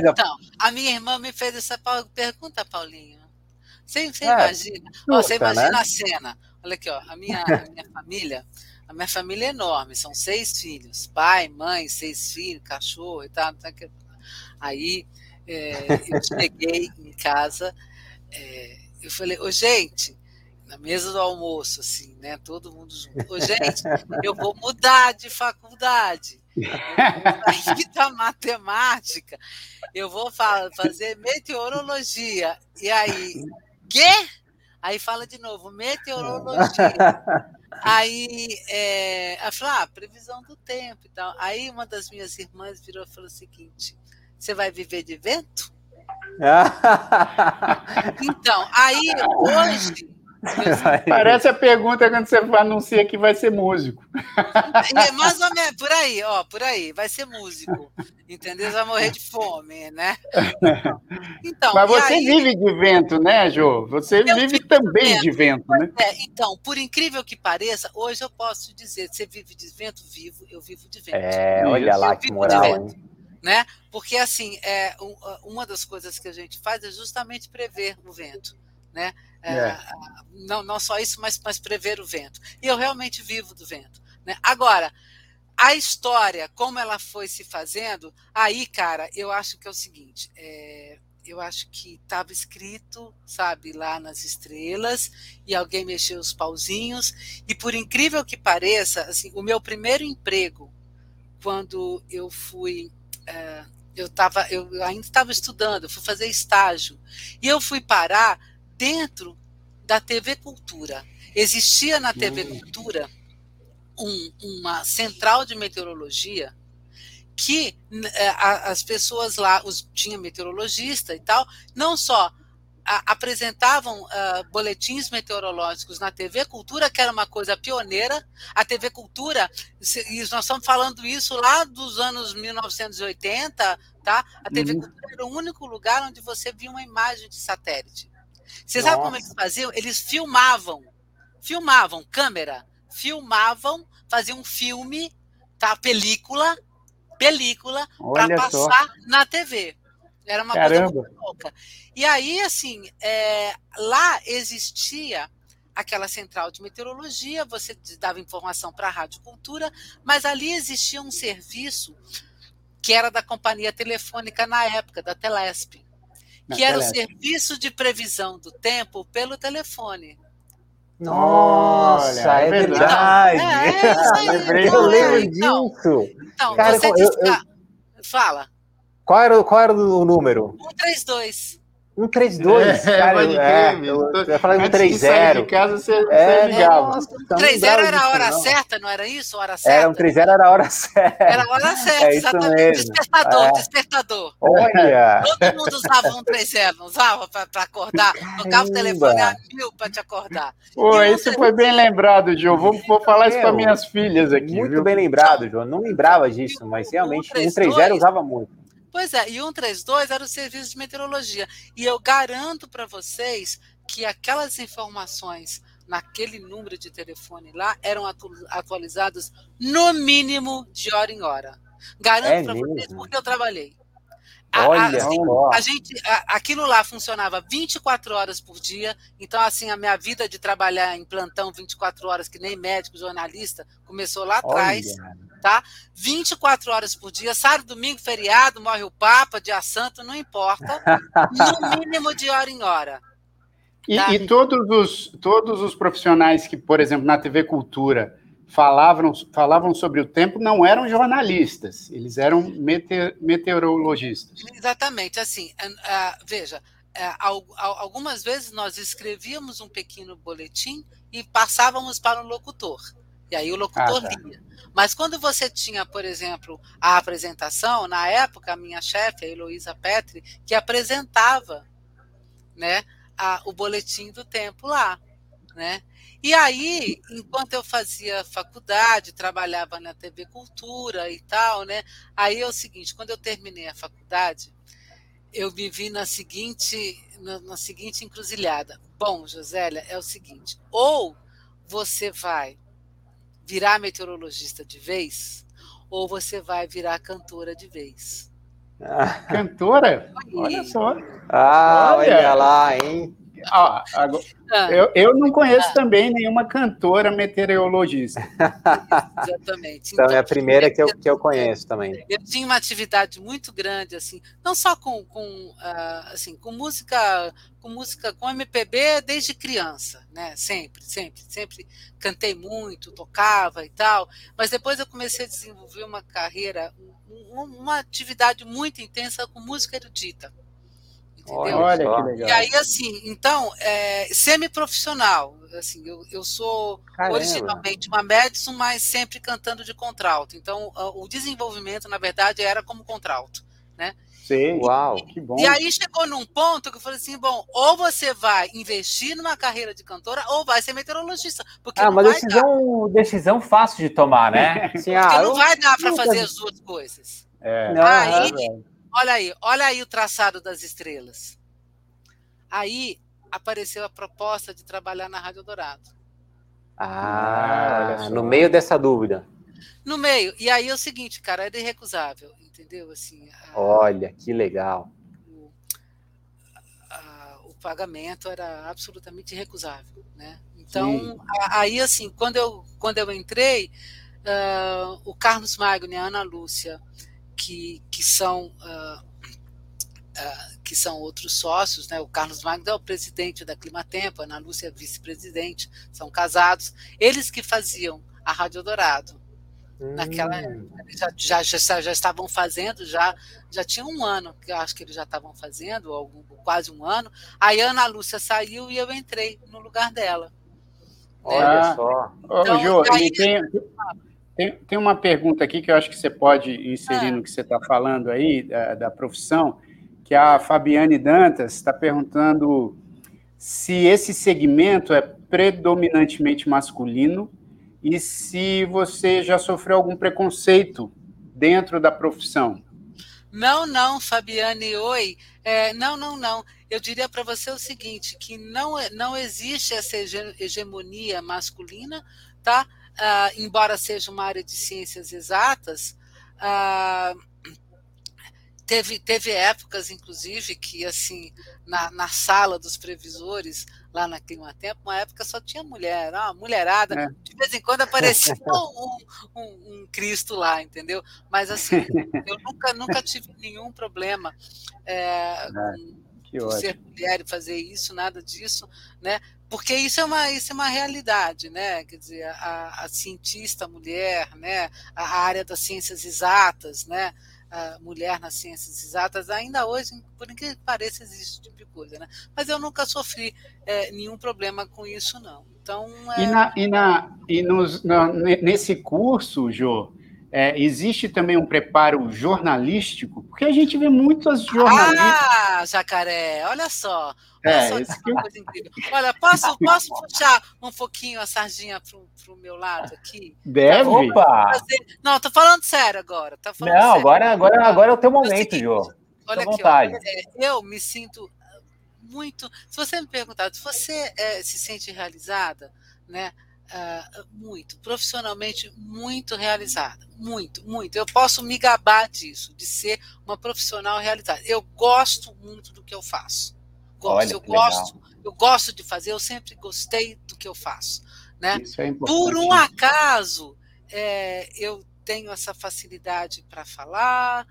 Então, a minha irmã me fez essa pergunta, Paulinho. Você, você é, imagina, ó, você imagina né? a cena. Olha aqui, ó, a minha, a minha família, a minha família é enorme, são seis filhos, pai, mãe, seis filhos, cachorro e tal. Aí é, eu cheguei em casa, é, eu falei, ô gente, na mesa do almoço, assim, né? Todo mundo junto. Ô, gente, eu vou mudar de faculdade. Eu vou sair da matemática, eu vou fazer meteorologia. E aí, quê? Aí fala de novo, meteorologia. Aí é, ela falou, ah, previsão do tempo e tal. Aí uma das minhas irmãs virou e falou o seguinte: você vai viver de vento? então, aí hoje Parece a pergunta quando você anuncia que vai ser músico. É, mais ou menos, por aí, ó, por aí, vai ser músico. Entendeu? Vai morrer de fome, né? Então, Mas você aí, vive de vento, né, Jô? Você vive também de vento, né? É, então, por incrível que pareça, hoje eu posso dizer, você vive de vento? Vivo, eu vivo de vento. É, olha lá que moral, hein? Né? Porque, assim, é, uma das coisas que a gente faz é justamente prever o vento né? É, é. Não, não só isso, mas, mas prever o vento. E eu realmente vivo do vento. Né? Agora, a história, como ela foi se fazendo, aí, cara, eu acho que é o seguinte: é, eu acho que estava escrito, sabe, lá nas estrelas, e alguém mexeu os pauzinhos, e por incrível que pareça, assim, o meu primeiro emprego quando eu fui. É, eu, tava, eu ainda estava estudando, fui fazer estágio. E eu fui parar dentro da TV Cultura. Existia na TV hum. Cultura um, uma central de meteorologia que é, as pessoas lá, os, tinha meteorologista e tal, não só a, apresentavam uh, boletins meteorológicos na TV Cultura, que era uma coisa pioneira. A TV Cultura, e nós estamos falando isso lá dos anos 1980, tá? A TV uhum. Cultura era o único lugar onde você via uma imagem de satélite. Você sabe como eles faziam? Eles filmavam, filmavam, câmera, filmavam, faziam um filme, tá? Película, película, para passar só. na TV. Era uma Caramba. coisa muito louca. E aí, assim, é, lá existia aquela central de meteorologia, você dava informação para a Rádio Cultura, mas ali existia um serviço que era da companhia telefônica na época, da Telesp, que era o serviço de previsão do tempo pelo telefone. Nossa, é, é verdade. É, é, eu lembro então, disso. Então, Cara, você eu, eu... Fala. Qual era, qual era o número? 132. 132, é, cara, pode é, eu, eu ia falar 130. de casa, você, é, ligava. 30 era a hora não. certa, não era isso? Hora certa? Era, um 30 era a hora certa. Era a hora certa, é exatamente. Mesmo. Despertador, é. despertador. Olha! Todo mundo usava um 30, não usava para acordar? Tocava o telefone a mil para te acordar. Pô, isso foi bem lembrado, João. Vou, vou falar isso para minhas filhas aqui. Muito viu? bem lembrado, João. Não lembrava disso, mas realmente 130 usava muito. Pois é, e 132 era o serviço de meteorologia. E eu garanto para vocês que aquelas informações naquele número de telefone lá eram atualizadas no mínimo de hora em hora. Garanto é para vocês porque eu trabalhei. Olha, a, assim, a gente, a, aquilo lá funcionava 24 horas por dia, então assim a minha vida de trabalhar em plantão 24 horas que nem médico, jornalista, começou lá atrás. Tá? 24 horas por dia, sábado, domingo, feriado, morre o Papa, dia santo, não importa, no mínimo de hora em hora. E, tá? e, todos, os, todos os profissionais que, por exemplo, na TV Cultura falavam, falavam sobre o tempo não eram jornalistas, eles eram meteorologistas. Exatamente, assim, uh, veja, uh, algumas vezes nós escrevíamos um pequeno boletim e passávamos para o locutor. E aí o locutor ah, tá. lia. Mas quando você tinha, por exemplo, a apresentação, na época, a minha chefe, a Heloísa Petri, que apresentava né, a, o boletim do tempo lá. Né? E aí, enquanto eu fazia faculdade, trabalhava na TV Cultura e tal, né? Aí é o seguinte, quando eu terminei a faculdade, eu me vi na seguinte, na, na seguinte encruzilhada. Bom, Josélia, é o seguinte, ou você vai virar meteorologista de vez ou você vai virar cantora de vez. Ah. Cantora? Olha só. Ah, olha, olha lá, hein? Ah, agora, ah. eu, eu não conheço ah. também nenhuma cantora meteorologista. Exatamente. Então, então, é a primeira que eu, que eu conheço também. Eu tinha uma atividade muito grande, assim, não só com, com, uh, assim, com música, com música com MPB desde criança, né? Sempre, sempre, sempre cantei muito, tocava e tal. Mas depois eu comecei a desenvolver uma carreira, uma atividade muito intensa com música erudita. Entendeu? Olha que legal. E aí, assim, então, é, semi-profissional. Assim, eu, eu sou Caramba. originalmente uma Madison, mas sempre cantando de contralto. Então, o desenvolvimento, na verdade, era como contralto, né? Sim, uau, que bom. E aí chegou num ponto que eu falei assim, bom, ou você vai investir numa carreira de cantora, ou vai ser meteorologista. Porque ah, uma decisão, decisão fácil de tomar, né? Sim, ah, porque não vai dar para fazer as duas coisas. É. Aí, é Olha aí, olha aí o traçado das estrelas. Aí apareceu a proposta de trabalhar na Rádio Dourado. Ah, no meio dessa dúvida. No meio. E aí é o seguinte, cara, era irrecusável, entendeu? Assim, a, Olha, que legal. O, a, o, pagamento era absolutamente irrecusável, né? Então, a, aí assim, quando eu, quando eu entrei, uh, o Carlos Magno e a Ana Lúcia que, que são uh, uh, que são outros sócios, né? O Carlos Magno é o presidente da Climatempo, a Ana Lúcia é vice-presidente, são casados. Eles que faziam a Rádio Dourado, Naquela hum. já, já, já, já, estavam fazendo, já, já tinha um ano, que eu acho que eles já estavam fazendo, ou quase um ano. Aí a Ana Lúcia saiu e eu entrei no lugar dela. Olha né? só. Então, Ô, aí... tem, tem, tem, uma pergunta aqui que eu acho que você pode inserir ah. no que você está falando aí, da, da profissão, que a Fabiane Dantas está perguntando se esse segmento é predominantemente masculino e se você já sofreu algum preconceito dentro da profissão. Não, não, Fabiane, oi. É, não, não, não. Eu diria para você o seguinte, que não, não existe essa hegemonia masculina, tá? Ah, embora seja uma área de ciências exatas, ah, teve, teve épocas, inclusive, que assim, na, na sala dos previsores, lá na Clima Tempo, uma época só tinha mulher, uma mulherada, é. de vez em quando aparecia um, um, um, Cristo lá, entendeu? Mas assim, eu nunca, nunca tive nenhum problema é, com, ser mulher e fazer isso, nada disso, né? Porque isso é uma, isso é uma realidade, né? Quer dizer, a, a cientista mulher, né? A área das ciências exatas, né? mulher nas ciências exatas, ainda hoje, por incrível que pareça, existe esse tipo de coisa, né? Mas eu nunca sofri é, nenhum problema com isso, não. Então, é... E, na, e, na, e nos, na, nesse curso, Jô, é, existe também um preparo jornalístico, porque a gente vê muitas jornalistas. Ah, jacaré, olha só. Olha é, só que coisa incrível. Olha, posso, posso puxar um pouquinho a sardinha para o meu lado aqui? Deve. Opa! Não, tô falando sério agora. Tô falando Não, sério. agora, agora, agora é o teu momento, Jô. Olha aqui, ó, é, eu me sinto muito. Se você me perguntar, se você é, se sente realizada, né? Uh, muito, profissionalmente muito realizada, muito, muito. Eu posso me gabar disso, de ser uma profissional realizada. Eu gosto muito do que eu faço. Gosto, Olha, eu gosto, legal. eu gosto de fazer. Eu sempre gostei do que eu faço, né? É Por um acaso, é, eu tenho essa facilidade para falar,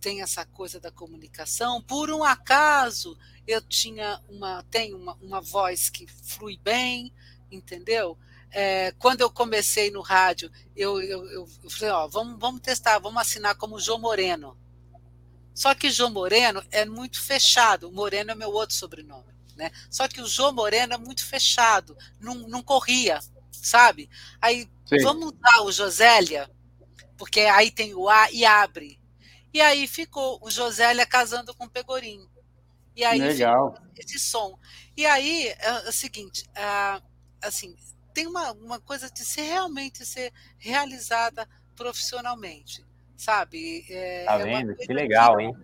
tenho essa coisa da comunicação. Por um acaso, eu tinha uma, tenho uma, uma voz que flui bem, entendeu? É, quando eu comecei no rádio, eu, eu, eu, eu falei, ó, vamos, vamos testar, vamos assinar como João Moreno. Só que João Moreno é muito fechado, Moreno é meu outro sobrenome. Né? Só que o João Moreno é muito fechado, não, não corria, sabe? Aí Sim. vamos usar o Josélia, porque aí tem o A e abre. E aí ficou o Josélia casando com o Pegorim. E aí Legal. esse som. E aí é, é o seguinte, é, assim, tem uma, uma coisa de ser realmente ser realizada profissionalmente, sabe? É, tá é vendo? que legal, que, hein?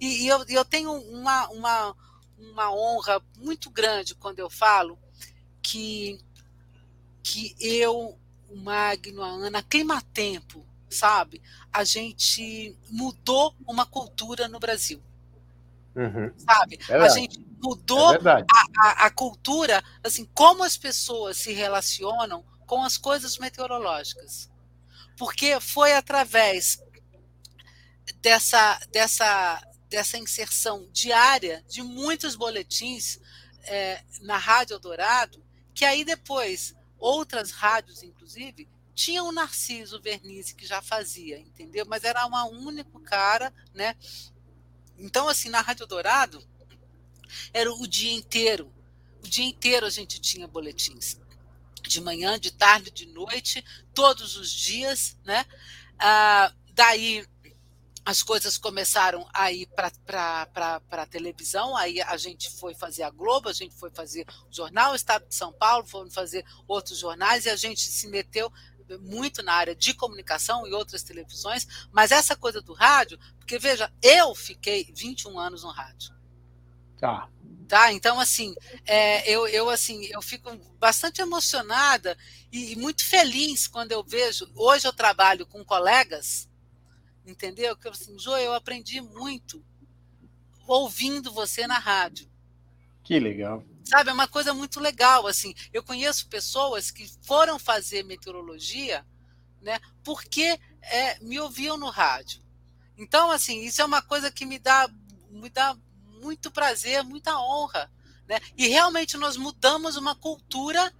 E, e, eu, eu tenho uma, uma, uma honra muito grande quando eu falo que, que eu, o Magno, a Ana, Climatempo, sabe? A gente mudou uma cultura no Brasil. Uhum. Sabe? É a gente mudou é a, a, a, cultura, assim, como as pessoas se relacionam com as coisas meteorológicas. Porque foi através dessa, dessa, dessa inserção diária de muitos boletins é, na Rádio Eldorado, que aí depois outras rádios, inclusive, tinham o Narciso Verniz, que já fazia, entendeu? Mas era um único cara, né? Então, assim, na Rádio Dourado, era o dia inteiro. O dia inteiro a gente tinha boletins. De manhã, de tarde, de noite, todos os dias, né? Ah, daí as coisas começaram a ir para a televisão, aí a gente foi fazer a Globo, a gente foi fazer o Jornal Estado de São Paulo, fomos fazer outros jornais e a gente se meteu muito na área de comunicação e outras televisões, mas essa coisa do rádio, porque veja, eu fiquei 21 anos no rádio. Tá. Tá, então assim, é, eu, eu assim, eu fico bastante emocionada e, e, muito feliz quando eu vejo. Hoje eu trabalho com colegas, entendeu? Que eu assim, Jo, eu aprendi muito ouvindo você na rádio. Que legal. Sabe, é uma coisa muito legal, assim. Eu conheço pessoas que foram fazer meteorologia, né, porque é, me ouviam no rádio. Então, assim, isso é uma coisa que me dá, me dá muito prazer, muita honra, né? E realmente nós mudamos uma cultura,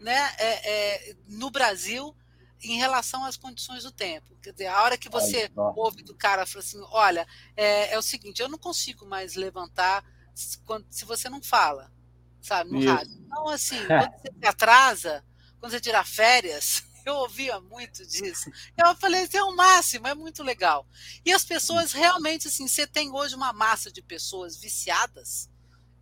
né, é, é, no Brasil em relação às condições do tempo. Quer dizer, a hora que você ouve do cara fala assim, olha, é, é, o seguinte, eu não consigo mais levantar se, quando, se você não fala, sabe, no Isso. rádio. Então, assim, quando você se atrasa, quando você tira férias, eu ouvia muito disso. Eu falei, é o máximo, é muito legal. E as pessoas realmente, assim, você tem hoje uma massa de pessoas viciadas,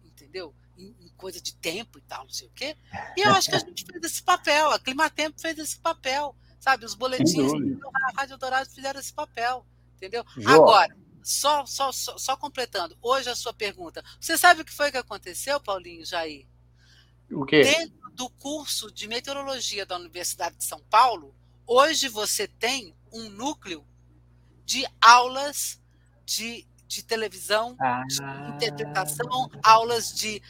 entendeu? Em, em coisa de tempo e tal, não sei o quê. E eu acho que a gente fez esse papel, a Climatempo fez esse papel, sabe? Os boletins da Rádio Dourado fizeram esse papel, entendeu? Agora, só, só, só, só completando, hoje a sua pergunta. Você sabe o que foi que aconteceu, Paulinho, Jair? O quê? Dentro do curso de meteorologia da Universidade de São Paulo, hoje você tem um núcleo de aulas de, de televisão, ah. de interpretação, aulas de,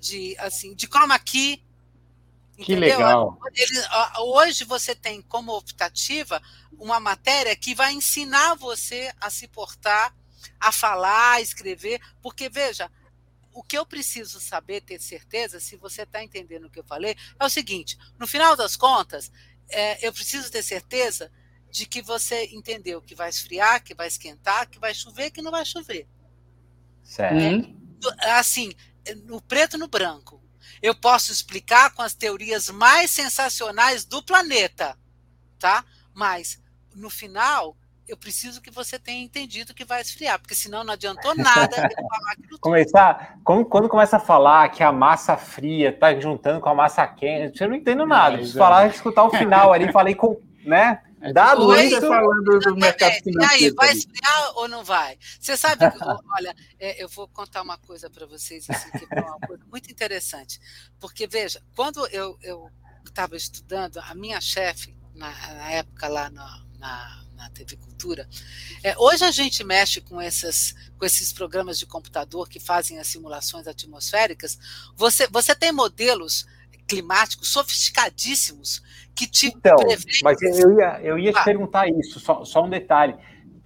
de, assim, de chroma key. Que entendeu? legal. Ele, hoje você tem como optativa uma matéria que vai ensinar você a se portar, a falar, a escrever, porque veja, o que eu preciso saber, ter certeza, se você está entendendo o que eu falei, é o seguinte: no final das contas, é, eu preciso ter certeza de que você entendeu que vai esfriar, que vai esquentar, que vai chover, que não vai chover. Certo. É, assim, no preto e no branco. Eu posso explicar com as teorias mais sensacionais do planeta, tá? Mas no final eu preciso que você tenha entendido que vai esfriar, porque senão não adiantou nada falar aquilo Começar, como, quando começa a falar que a massa fria está juntando com a massa quente, eu não entendo nada. É, Preciso falar, escutar o final ali, falei com, né? É, Dado isso, falando do mercado financeiro. E aí, vai esfriar ou não vai? Você sabe, que, olha, é, eu vou contar uma coisa para vocês, assim, que é uma coisa muito interessante. Porque, veja, quando eu estava estudando, a minha chefe, na, na época lá na, na na TV Cultura. É, hoje a gente mexe com, essas, com esses programas de computador que fazem as simulações atmosféricas. Você, você tem modelos climáticos sofisticadíssimos que te então, Mas eu ia, eu ia te ah. perguntar isso, só, só um detalhe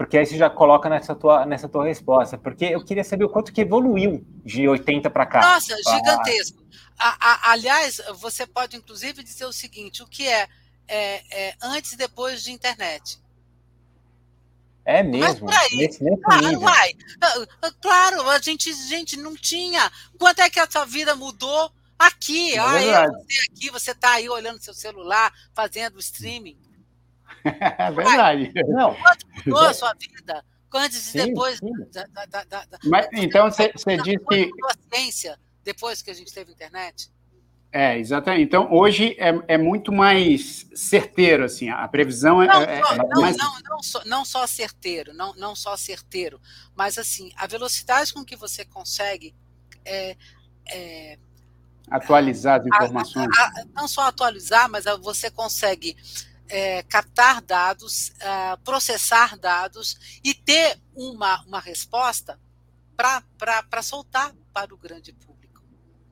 porque aí você já coloca nessa tua, nessa tua resposta, porque eu queria saber o quanto que evoluiu de 80 para cá. Nossa, gigantesco. Ah. A, a, aliás, você pode inclusive dizer o seguinte: o que é, é, é antes e depois de internet? É mesmo? Nesse, nesse claro, vai. Ah, claro, a gente, gente não tinha. Quanto é que a sua vida mudou aqui? É ah, eu, você aqui, você está aí olhando seu celular, fazendo streaming. É verdade. Não. Quanto mudou a sua vida? Antes e depois da, da, da, da, Mas, então, você, disse que. A ciência, depois que a gente teve internet? É, exatamente. Então, hoje é, é muito mais certeiro, assim, a previsão é, não, é, é não, mais... não, não, só, não só certeiro, não, não só certeiro, mas, assim, a velocidade com que você consegue é, é, atualizar as informações. A, a, não só atualizar, mas você consegue é, captar dados, processar dados e ter uma, uma resposta para soltar para o grande público.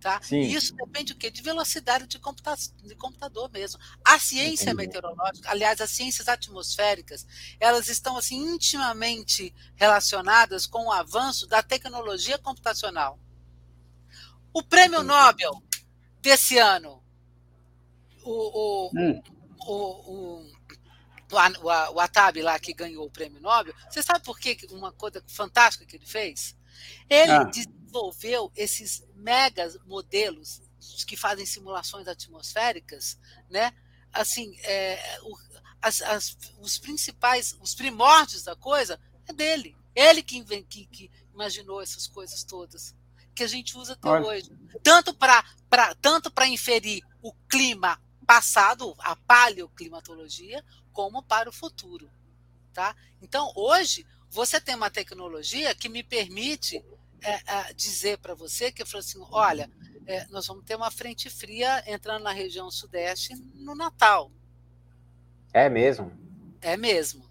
Tá? E isso depende do quê? De velocidade de, computa de computador mesmo. A ciência Entendi. meteorológica, aliás, as ciências atmosféricas, elas estão assim intimamente relacionadas com o avanço da tecnologia computacional. O prêmio. Nobel desse ano, o, o, hum. o, o, o, o Atab lá que ganhou o prêmio Nobel, você sabe por que uma coisa fantástica que ele fez? Ele ah. desenvolveu esses mega modelos que fazem simulações atmosféricas, né? Assim, é, o, as, as, os principais, os primórdios da coisa é dele. Ele que, que, que imaginou essas coisas todas que a gente usa até Olha. hoje, tanto para tanto para inferir o clima passado, a paleoclimatologia, como para o futuro, tá? Então hoje você tem uma tecnologia que me permite é, é, dizer para você que eu falo assim, olha, é, nós vamos ter uma frente fria entrando na região sudeste no Natal. É mesmo? É mesmo.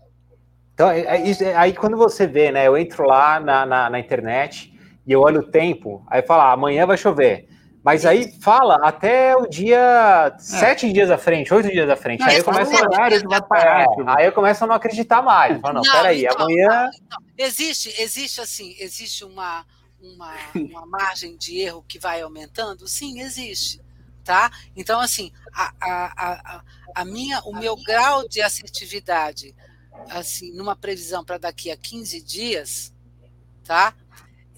Então, é, é, aí quando você vê, né, eu entro lá na, na, na internet e eu olho o tempo, aí fala, ah, amanhã vai chover. Mas aí fala até o dia é. sete dias à frente, oito dias à frente. Não, aí eu começo a horário vai parar. Aí eu começo a não acreditar mais. Falo, não, não, peraí, então, amanhã. Não, existe, existe assim, existe uma, uma, uma margem de erro que vai aumentando? Sim, existe. tá? Então, assim, a, a, a, a minha, o meu grau de assertividade, assim, numa previsão para daqui a 15 dias, tá?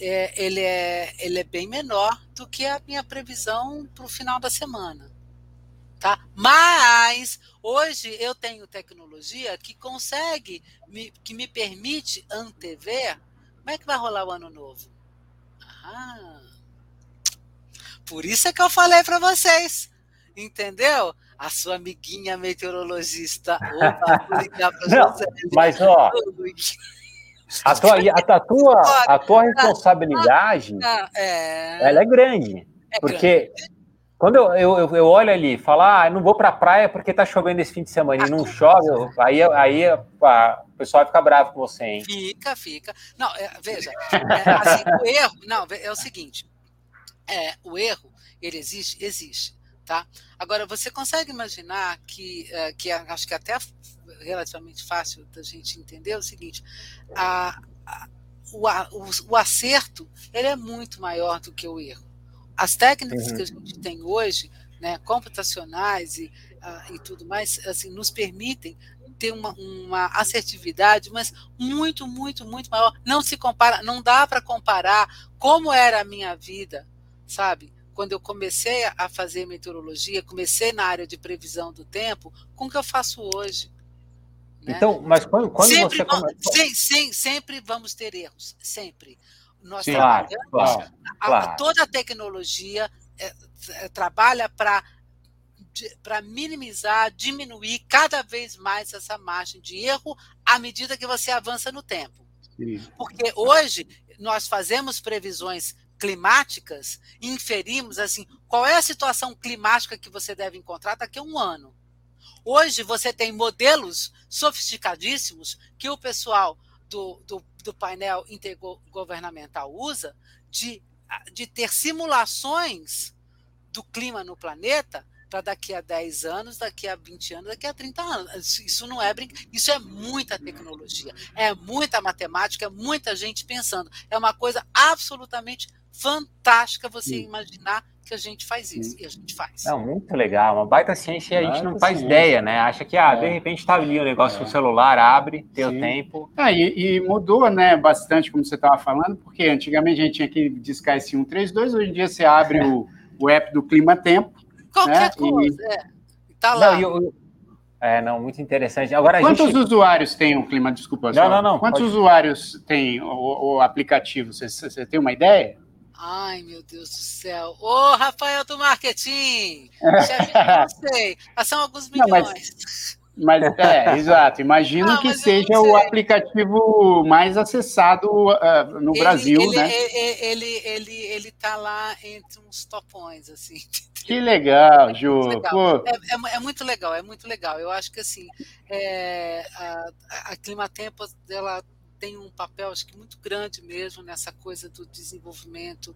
É, ele, é, ele é bem menor do que a minha previsão para o final da semana. Tá? Mas hoje eu tenho tecnologia que consegue, me, que me permite antever como é que vai rolar o ano novo. Ah, por isso é que eu falei para vocês, entendeu? A sua amiguinha meteorologista. Opa, vou ligar para Não, Mas, ó, a tua, a, tua, a tua responsabilidade, ah, é... ela é grande. É porque grande. quando eu, eu, eu olho ali e falo, ah, não vou para a praia porque tá chovendo esse fim de semana e não chove, aí, aí a, o pessoal fica bravo com você, hein? Fica, fica. Não, é, veja, é, assim, o erro, não, é o seguinte, é, o erro, ele existe? Existe. Tá? Agora, você consegue imaginar que, é, que acho que até relativamente fácil da gente entender o seguinte: a, a, o, o, o, acerto ele é muito maior do que o erro. As técnicas uhum. que a gente tem hoje, né, computacionais e, uh, e tudo mais, assim, nos permitem ter uma, uma assertividade, mas muito, muito, muito maior. Não se compara, não dá para comparar como era a minha vida sabe? Quando eu comecei a fazer meteorologia, comecei na área de previsão do tempo, com o que eu faço hoje. Né? Então, mas quando, quando sempre, você sim, sempre vamos ter erros, sempre. Nós sim, claro, claro, a, claro. toda a tecnologia é, é, trabalha para para minimizar, diminuir cada vez mais essa margem de erro à medida que você avança no tempo. Sim. Porque hoje nós fazemos previsões climáticas, inferimos assim, qual é a situação climática que você deve encontrar daqui a um ano. Hoje você tem modelos sofisticadíssimos que o pessoal do, do, do painel intergovernamental usa de, de ter simulações do clima no planeta para daqui a 10 anos, daqui a 20 anos, daqui a 30 anos. Isso não é brincadeira, isso é muita tecnologia, é muita matemática, é muita gente pensando. É uma coisa absolutamente fantástica você imaginar que a gente faz isso. Sim. E a gente faz. Não, muito legal. Uma baita ciência e a gente não faz ciência. ideia, né? Acha que, ah, é. de repente tá ali o negócio é. no celular, abre, tem Sim. o tempo. Ah, e, e, mudou, né, bastante, como você estava falando, porque antigamente a gente tinha que discar esse 132, hoje em dia você abre o, o app do Clima Tempo. Qualquer né? coisa, e... é. Tá lá. Não, eu, é, não, muito interessante. Agora, Quantos gente... usuários tem o Clima? Desculpa, não, não, não. Quantos pode... usuários tem o, o aplicativo? Você, você tem uma ideia? Ai, meu Deus do céu. Ô, Rafael do Marketing! Chefe, não sei. São alguns milhões. Não, mas, mas, é, exato. Imagino não, que seja o aplicativo mais acessado uh, no ele, Brasil, ele, né? Ele, ele, ele, ele tá lá entre uns topões, assim. Que legal, Ju. É, legal. É, é, é, muito legal, é muito legal. Eu acho que, assim, é, a, a Climatempo, ela tem um papel, acho que muito grande mesmo nessa coisa do desenvolvimento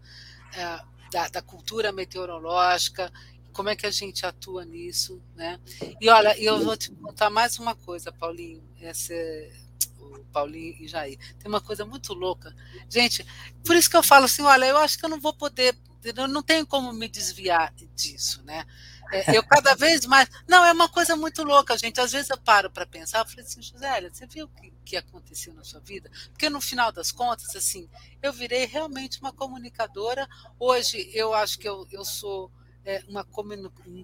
é, da, da, cultura meteorológica, como é que a gente atua nisso, né? E olha, eu vou te contar mais uma coisa, Paulinho, essa, o Paulinho e Jair. Tem uma coisa muito louca. Gente, por isso que eu falo assim, olha, eu acho que eu não vou poder, eu não tenho como me desviar disso, né? É, eu cada vez mais. Não, é uma coisa muito louca, gente. Às vezes eu paro para pensar, eu falei assim, Josélia, você viu o que, que aconteceu na sua vida? Porque no final das contas, assim, eu virei realmente uma comunicadora. Hoje eu acho que eu, eu sou é, uma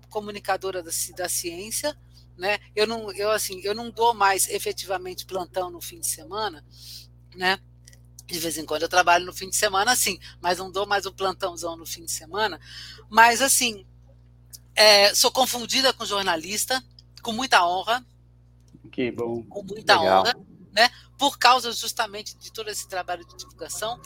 comunicadora da, da ciência. Né? Eu não, eu assim, eu não dou mais efetivamente plantão no fim de semana, né? De vez em quando eu trabalho no fim de semana, sim, mas não dou mais o plantãozão no fim de semana. Mas assim, é, sou confundida com jornalista, com muita honra. Que bom. Com muita Legal. honra, né? Por causa justamente de todo esse trabalho de divulgação.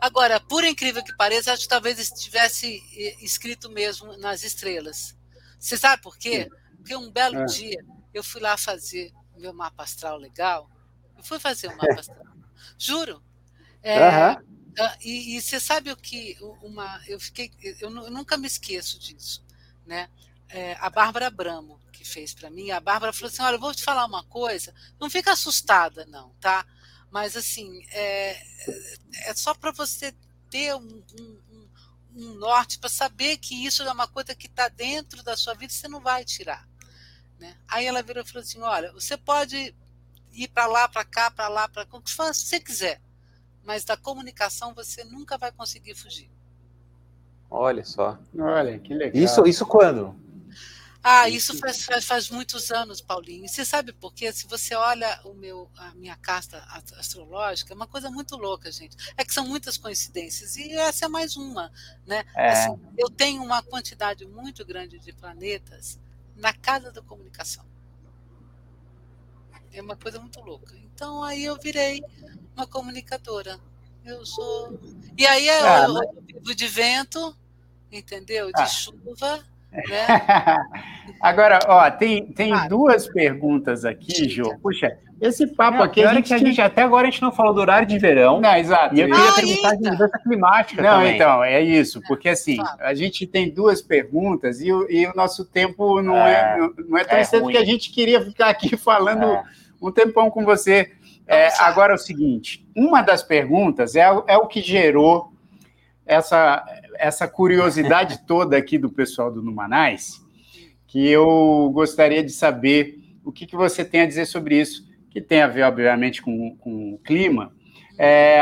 Agora, por incrível que pareça, acho que talvez estivesse escrito mesmo nas estrelas. Você sabe por quê? Porque um belo é. dia eu fui lá fazer meu mapa astral legal. Eu fui fazer o um mapa astral. Juro. É, uhum. e, e, você sabe o que? Uma, eu fiquei, eu, eu nunca me esqueço disso né? É, a Bárbara Bramo, que fez para mim, a Bárbara falou assim: olha, eu vou te falar uma coisa, não fica assustada, não, tá? Mas assim, é, é só para você ter um, um, um norte para saber que isso é uma coisa que está dentro da sua vida e você não vai tirar. Né? Aí ela virou e falou assim: olha, você pode ir para lá, para cá, para lá, para o que você quiser, mas da comunicação você nunca vai conseguir fugir. Olha só. Olha, que legal. Isso, isso quando? Ah, isso faz, faz, faz, muitos anos, Paulinho. E você sabe por quê? Se você olha o meu, a minha casta astrológica, é uma coisa muito louca, gente. É que são muitas coincidências. E essa é mais uma. Né? É. Assim, eu tenho uma quantidade muito grande de planetas na casa da comunicação. É uma coisa muito louca. Então aí eu virei uma comunicadora. Eu sou. E aí é, eu vivo de vento, entendeu? De ah. chuva né? Agora, ó, tem, tem duas perguntas aqui, Jô. Puxa, esse papo não, aqui. A gente, que a gente até agora a gente não falou do horário de verão. Não, exato. E eu queria ah, perguntar de mudança climática. Não, também. então, é isso, porque assim, a gente tem duas perguntas e o, e o nosso tempo não é, é não é tão é cedo que a gente queria ficar aqui falando é. um tempão com você. É, agora é o seguinte: uma das perguntas é, é o que gerou essa, essa curiosidade toda aqui do pessoal do Numanais, que eu gostaria de saber o que, que você tem a dizer sobre isso, que tem a ver, obviamente, com, com o clima. É,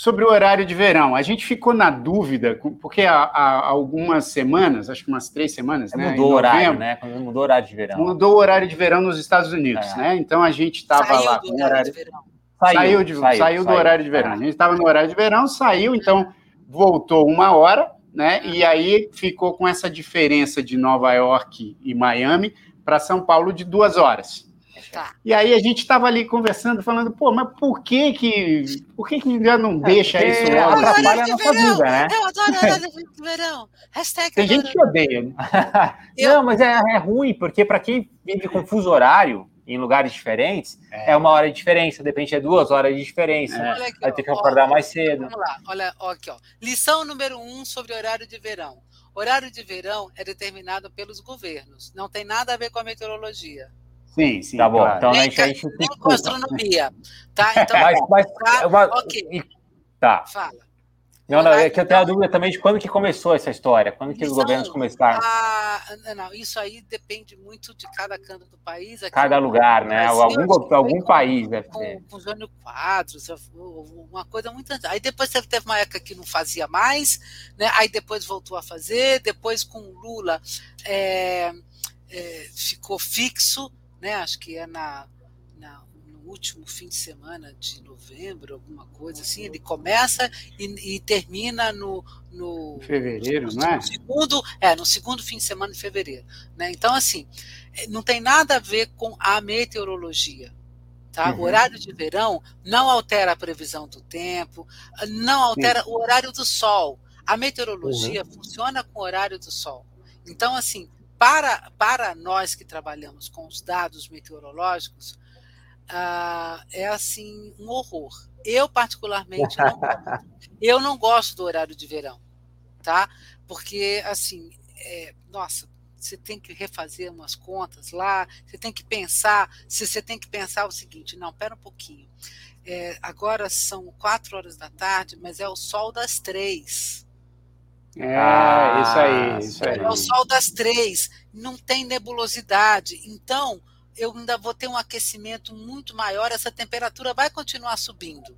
sobre o horário de verão, a gente ficou na dúvida, porque há, há algumas semanas, acho que umas três semanas, é, né? Mudou o horário, né? Mudou o horário de verão. Mudou o horário de verão nos Estados Unidos, é. né? Então a gente estava lá com o horário. De verão. Saiu, saiu, de, saiu, saiu, do horário de verão. A gente estava no horário de verão, saiu, então voltou uma hora, né? E aí ficou com essa diferença de Nova York e Miami para São Paulo de duas horas. Tá. E aí a gente estava ali conversando, falando, pô, mas por que que, por que, que já não é, deixa é, isso logo? Atrapalha a nossa vida, né? Eu adoro horário de verão. Hashtag Tem gente que odeia. Né? Não, mas é, é ruim, porque para quem vive com fuso horário, em lugares diferentes, é. é, uma hora de diferença, depende é duas horas de diferença. É. Aqui, Vai ter que acordar ó, mais cedo. Vamos lá, olha ó, aqui, ó. Lição número um sobre horário de verão. Horário de verão é determinado pelos governos, não tem nada a ver com a meteorologia. Sim, sim. Tá bom. Claro. Então, nem, a gente, nem com astronomia. Tá? Então, mas, mas, tá, uma... ok. Tá. Fala. Não, não, é que eu tenho a dúvida também de quando que começou essa história, quando que os governos começaram. Ah, não, isso aí depende muito de cada canto do país. Aqui cada lugar, né? Brasil, algum algum país deve com, ser. Com Jânio Quadros, uma coisa muito... Aí depois teve uma época que não fazia mais, né? aí depois voltou a fazer, depois com Lula é, é, ficou fixo, né? acho que é na último fim de semana de novembro, alguma coisa assim. Ele começa e, e termina no, no fevereiro, no, não é? No segundo, é, no segundo fim de semana de fevereiro. Né? Então, assim, é, não tem nada a ver com a meteorologia. Tá? Uhum. O horário de verão não altera a previsão do tempo, não altera Sim. o horário do sol. A meteorologia uhum. funciona com o horário do sol. Então, assim, para, para nós que trabalhamos com os dados meteorológicos, ah, é assim um horror. Eu particularmente não eu não gosto do horário de verão, tá? Porque assim, é, nossa, você tem que refazer umas contas lá, você tem que pensar, se você tem que pensar o seguinte, não, pera um pouquinho. É, agora são quatro horas da tarde, mas é o sol das três. É, ah, isso aí, isso aí. É o sol das três, não tem nebulosidade. Então, eu ainda vou ter um aquecimento muito maior, essa temperatura vai continuar subindo.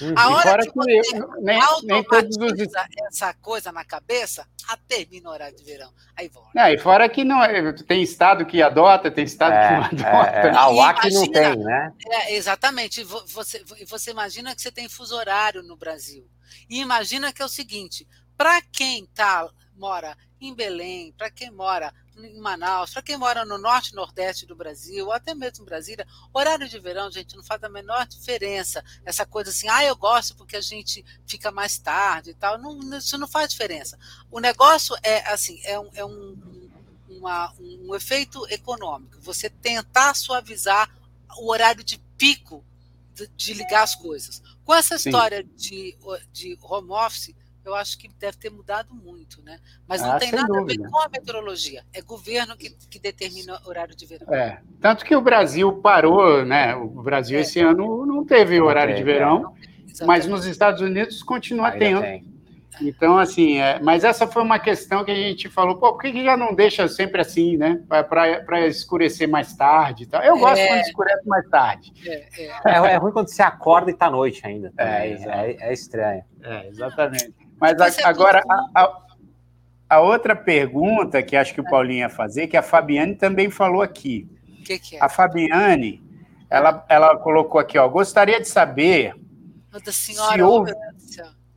Uhum. A hora que, você eu, nem, nem todos os... essa coisa na cabeça, a termina o horário de verão. Aí volta. Não, e fora que não é, tem estado que adota, tem estado é, que não adota. É, é. A UAC não tem, né? É, exatamente. Você, você imagina que você tem fuso horário no Brasil. E imagina que é o seguinte: para quem tá, mora em Belém, para quem mora em Manaus, para quem mora no norte e nordeste do Brasil, ou até mesmo em Brasília, horário de verão, gente, não faz a menor diferença. Essa coisa assim, ah, eu gosto porque a gente fica mais tarde e tal. Não, isso não faz diferença. O negócio é assim, é um, é um, uma, um efeito econômico. Você tentar suavizar o horário de pico de, de ligar as coisas. Com essa história de, de home office, eu acho que deve ter mudado muito, né? Mas não ah, tem nada dúvida. a ver com a meteorologia. É governo que, que determina o horário de verão. É, tanto que o Brasil parou, né? O Brasil é. esse ano não teve não horário teve, de verão, é. mas nos Estados Unidos continua Ainda tendo. Tem. Então, assim, é, mas essa foi uma questão que a gente falou, pô, por que, já não deixa sempre assim, né? Para escurecer mais tarde e tal. Eu gosto é, quando escurece mais tarde. É, é. é, é ruim quando você acorda e tá noite ainda. É, é, é, estranho. É, exatamente. Mas a, agora, a, a, a, outra pergunta que acho que o Paulinho ia fazer, que a Fabiane também falou aqui. O que, que é? A Fabiane, ela, ela colocou aqui, ó, gostaria de saber senhora, se houve...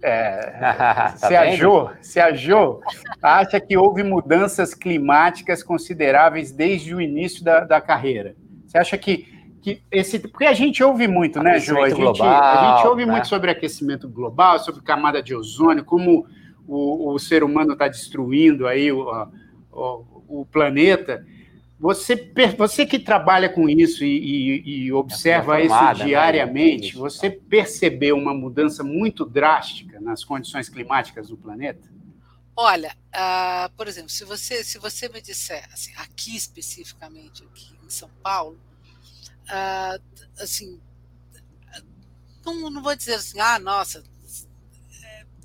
É, tá se, a jo, se a Jo acha que houve mudanças climáticas consideráveis desde o início da, da carreira. Você acha que, que esse. Porque a gente ouve muito, né, Jo? A gente, global, a gente ouve né? muito sobre aquecimento global, sobre camada de ozônio, como o, o ser humano está destruindo aí o, o, o planeta. Você, você que trabalha com isso e, e, e observa isso né, diariamente, né? você percebeu uma mudança muito drástica nas condições climáticas do planeta? Olha, uh, por exemplo, se você, se você me disser, assim, aqui especificamente, aqui em São Paulo, assim, não, não vou dizer assim, ah, nossa,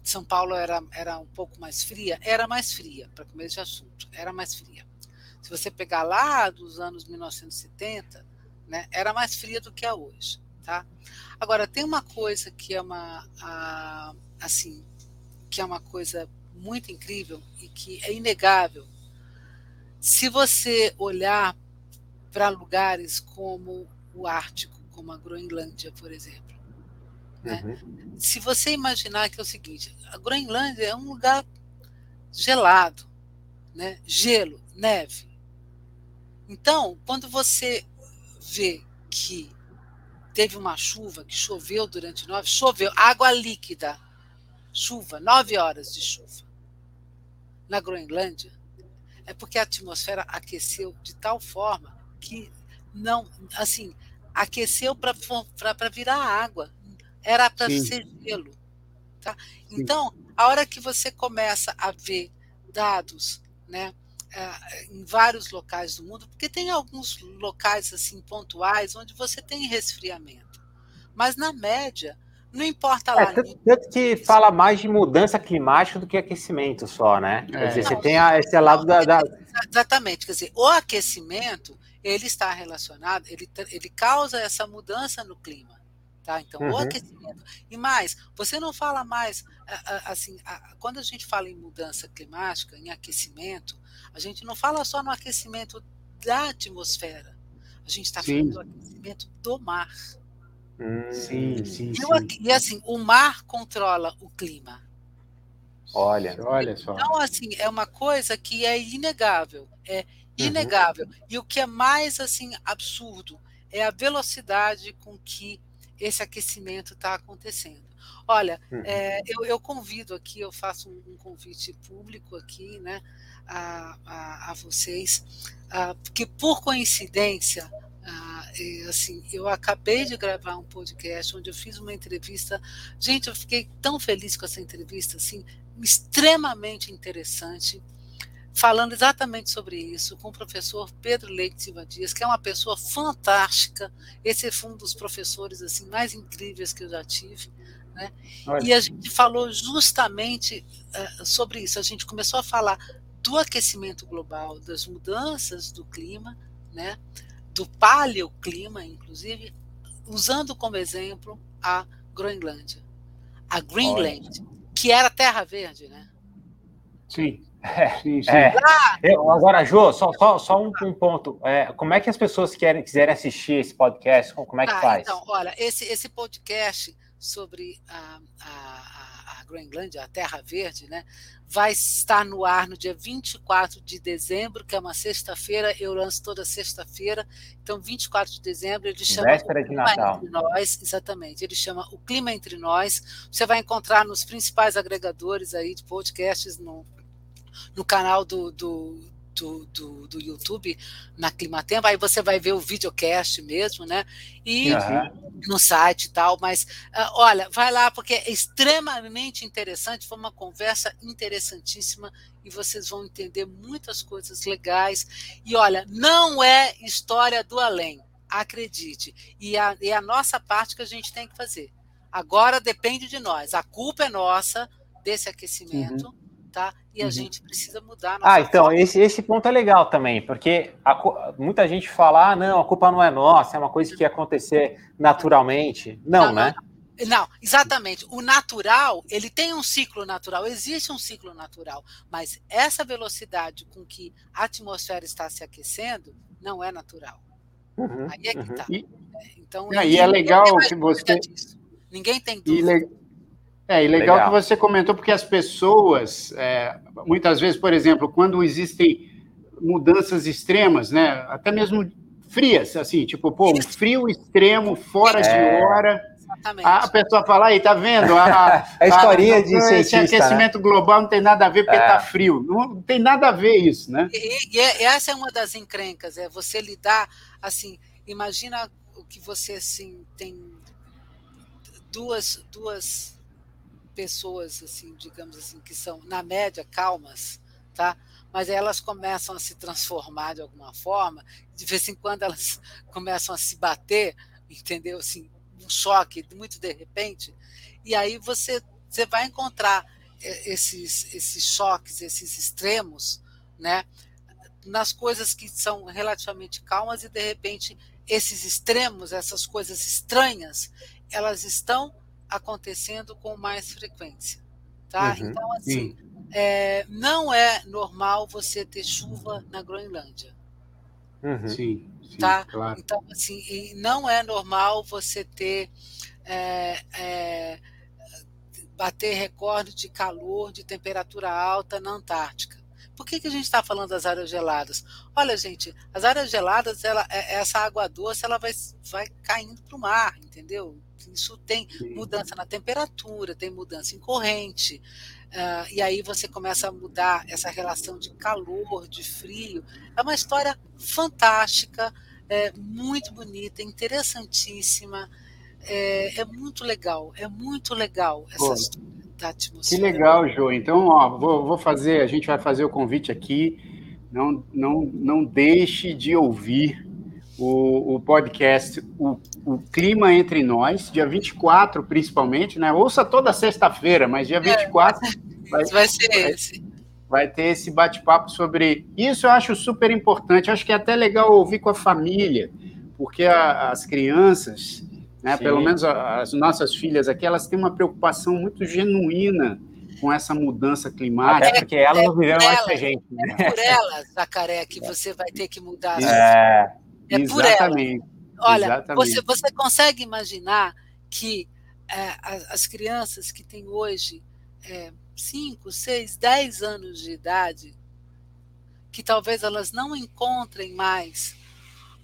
São Paulo era, era um pouco mais fria, era mais fria, para começo de assunto, era mais fria se você pegar lá dos anos 1970, né, era mais fria do que é hoje. Tá? Agora, tem uma coisa que é uma, a, assim, que é uma coisa muito incrível e que é inegável. Se você olhar para lugares como o Ártico, como a Groenlândia, por exemplo, né? Uhum. se você imaginar que é o seguinte, a Groenlândia é um lugar gelado, né? gelo, neve. Então, quando você vê que teve uma chuva, que choveu durante nove, choveu, água líquida, chuva, nove horas de chuva. Na Groenlândia, é porque a atmosfera aqueceu de tal forma que não, assim, aqueceu para virar água. Era para ser gelo. Tá? Então, a hora que você começa a ver dados, né? É, em vários locais do mundo, porque tem alguns locais assim pontuais onde você tem resfriamento. Mas na média, não importa lá. É, tanto, tanto, que fala mais de mudança climática do que aquecimento só, né? É. Quer dizer, não, você tem a, esse lado da, da, Exatamente. Quer dizer, o aquecimento ele está relacionado, ele, ele causa essa mudança no clima. Tá? Então, uhum. o aquecimento. E mais, você não fala mais, assim, quando a gente fala em mudança climática, em aquecimento, a gente não fala só no aquecimento da atmosfera, a gente está falando do aquecimento do mar. Hum, sim, sim, sim. E assim, o mar controla o clima. Olha, olha só. Então, assim, é uma coisa que é inegável, é. Inegável. Uhum. E o que é mais assim absurdo é a velocidade com que esse aquecimento está acontecendo. Olha, uhum. é, eu, eu, convido aqui, eu faço um, um convite público aqui, né, a, a, a vocês, a, porque por coincidência, assim, eu acabei de gravar um podcast onde eu fiz uma entrevista. Gente, eu fiquei tão feliz com essa entrevista, assim, extremamente interessante falando exatamente sobre isso com o professor Pedro Leite Silva Dias, que é uma pessoa fantástica. Esse foi um dos professores assim mais incríveis que eu já tive. Né? E a gente falou justamente uh, sobre isso. A gente começou a falar do aquecimento global, das mudanças do clima, né? do paleoclima, inclusive, usando como exemplo a Groenlândia, a Greenland, que era terra verde, né? Sim. É, sim, sim. É. Eu, agora, Jô, só, só, só um, um ponto. É, como é que as pessoas querem, quiserem assistir esse podcast? Como é que ah, faz? Então, olha, esse, esse podcast sobre a, a, a Groenlândia, a Terra Verde, né, vai estar no ar no dia 24 de dezembro, que é uma sexta-feira, eu lanço toda sexta-feira. Então, 24 de dezembro, ele chama Véspera de Natal. Entre Nós, exatamente. Ele chama O Clima Entre Nós. Você vai encontrar nos principais agregadores aí de podcasts no no canal do, do, do, do, do YouTube, na Climatempo, aí você vai ver o videocast mesmo, né? E uhum. no site e tal, mas uh, olha, vai lá, porque é extremamente interessante, foi uma conversa interessantíssima e vocês vão entender muitas coisas legais. E olha, não é história do além, acredite. E a, a nossa parte que a gente tem que fazer. Agora depende de nós. A culpa é nossa desse aquecimento. Uhum tá? E a uhum. gente precisa mudar. ah, então, esse, esse ponto é legal também, porque a, muita gente fala, ah, não, a culpa não é nossa, é uma coisa que ia acontecer naturalmente. Não, não né? Não, não, exatamente. O natural, ele tem um ciclo natural, existe um ciclo natural, mas essa velocidade com que a atmosfera está se aquecendo não é natural. Uhum, Aí é que está. Uhum. E, então, e é legal que você. Ninguém tem dúvida. É, e legal, legal, que você comentou, porque as pessoas, é, muitas vezes, por exemplo, quando existem mudanças extremas, né, até mesmo frias, assim, tipo, pô, um frio extremo, fora é. de hora, Exatamente. a pessoa fala, aí, tá vendo? A, a historinha a, de cientista, Esse aquecimento né? global não tem nada a ver porque é. tá frio. Não, tem nada a ver isso, né? E, e, e essa é uma das encrencas, é você lidar, assim, imagina o que você, assim, tem duas, duas pessoas, assim, digamos assim, que são, na média, calmas, tá? mas elas começam a se transformar de alguma forma, de vez em quando elas começam a se bater, entendeu? Assim, um choque muito de repente, e aí você, você vai encontrar é, esses, esses choques, esses extremos, né? nas coisas que são relativamente calmas e de repente esses extremos, essas coisas estranhas, elas estão acontecendo com mais frequência. Tá? Uhum, então, assim, é, não é normal você ter chuva na Groenlândia. Uhum. Sim, sim, tá? Claro. Então, assim, não é normal você ter é, é, bater recorde de calor, de temperatura alta na Antártica. Por que, que a gente está falando das áreas geladas? Olha, gente, as áreas geladas, ela, é, essa água doce, ela vai, vai caindo para o mar, entendeu? Isso tem mudança na temperatura, tem mudança em corrente. Uh, e aí você começa a mudar essa relação de calor, de frio. É uma história fantástica, é muito bonita, interessantíssima. É, é muito legal, é muito legal essa Pô, história da atmosfera. Que legal, Jô. Então, ó, vou, vou fazer, a gente vai fazer o convite aqui. Não, não, não deixe de ouvir o, o podcast o, o Clima Entre Nós, dia 24, principalmente, né? Ouça toda sexta-feira, mas dia 24 é, vai, vai ser vai, esse. Vai ter esse bate-papo sobre isso, eu acho super importante. Eu acho que é até legal ouvir com a família, porque a, as crianças, né, pelo menos as nossas filhas aqui, elas têm uma preocupação muito genuína com essa mudança climática. Até porque elas é, não viveram mais que a gente. Né? É por elas, Jacaré, que você vai ter que mudar. É. É Exatamente. Olha, Exatamente. Você, você consegue imaginar que é, as crianças que têm hoje 5, 6, 10 anos de idade, que talvez elas não encontrem mais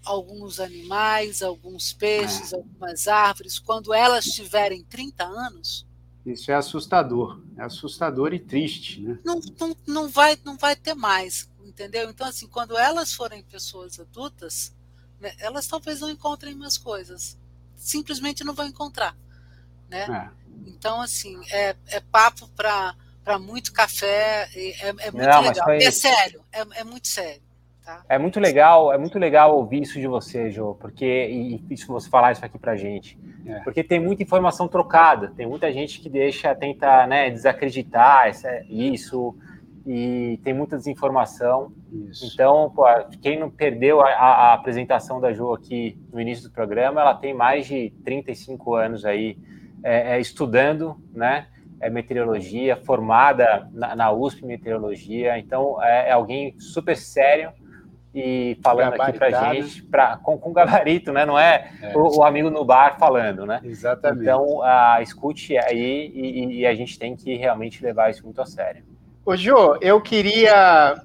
alguns animais, alguns peixes, é. algumas árvores, quando elas tiverem 30 anos. Isso é assustador, é assustador e triste, né? Não, não, não, vai, não vai ter mais, entendeu? Então, assim, quando elas forem pessoas adultas, né, elas talvez não encontrem mais coisas. Simplesmente não vão encontrar. Né? É. Então, assim, é, é papo para muito café, é, é muito não, legal. Foi... É sério, é, é muito sério. Tá? É muito legal, é muito legal ouvir isso de você, Jô, porque e isso você falar isso aqui pra gente. É. Porque tem muita informação trocada, tem muita gente que deixa, tenta né, desacreditar isso, e tem muita desinformação. Isso. Então, pô, quem não perdeu a, a, apresentação da Jo aqui no início do programa, ela tem mais de 35 anos aí é, é, estudando, né? É meteorologia, formada na, na USP Meteorologia, então é, é, alguém super sério e falando aqui para gente, pra, com, com gabarito, né? Não é, é. O, o, amigo no bar falando, né? Exatamente. Então, a, escute aí e, e a gente tem que realmente levar isso muito a sério. Ô, Jô, eu queria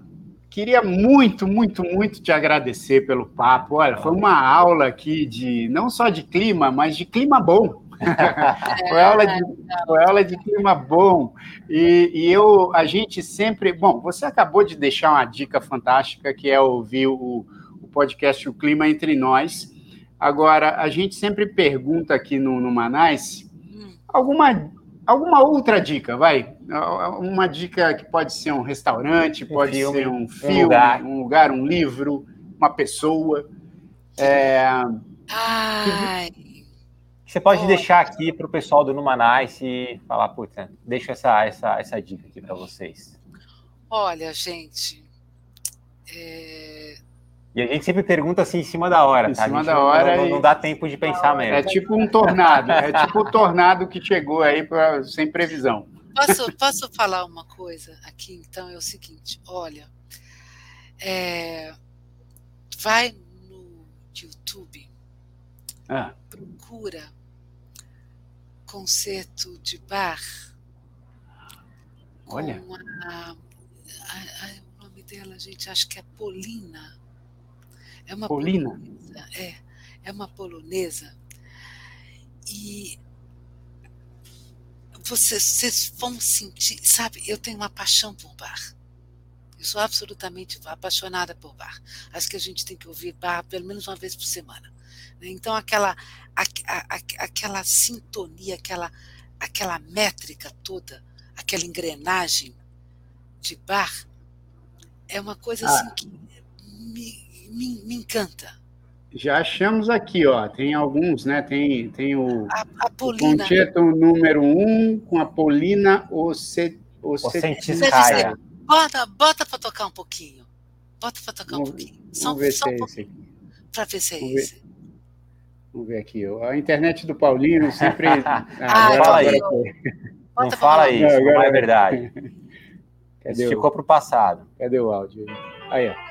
queria muito, muito, muito te agradecer pelo papo. Olha, foi uma aula aqui de não só de clima, mas de clima bom. foi, aula de, foi aula de clima bom. E, e, eu, a gente sempre. Bom, você acabou de deixar uma dica fantástica, que é ouvir o, o podcast O Clima Entre Nós. Agora, a gente sempre pergunta aqui no, no Manais hum. alguma Alguma outra dica, vai? Uma dica que pode ser um restaurante, pode um ser um filme, um lugar. um lugar, um livro, uma pessoa. É... Ai. Você pode deixar aqui para o pessoal do Numanice e falar, puta, deixa essa, essa, essa dica aqui para vocês. Olha, gente. É... E a gente sempre pergunta assim em cima da hora, em tá? cima da hora. Não, não, dá tempo de pensar mesmo. É tipo um tornado, é tipo um tornado que chegou aí pra, sem previsão. Posso, posso falar uma coisa aqui, então? É o seguinte: olha, é, vai no YouTube, ah. procura concerto de bar. Olha. A, a, a, o nome dela, gente, acho que é Polina. É uma Polina? Polonesa, é, é uma polonesa. E vocês, vocês vão sentir, sabe, eu tenho uma paixão por bar. Eu sou absolutamente apaixonada por bar. Acho que a gente tem que ouvir bar pelo menos uma vez por semana. Né? Então, aquela, a, a, aquela sintonia, aquela, aquela métrica toda, aquela engrenagem de bar, é uma coisa ah. assim que me, me, me encanta. Já achamos aqui, ó. Tem alguns, né? Tem, tem o, a, a o concerto número um com a Polina Ocentiskaya. Bota, bota para tocar um pouquinho. Bota para tocar vamos, um pouquinho. Só, vamos ver se é esse aqui. Para ver se é vamos esse. Ver. Vamos ver aqui. A internet do Paulino sempre. ah, ah não fala isso. Não fala isso, não, não é verdade. Cadê isso o... ficou para o passado. Cadê o áudio? Aí, ó.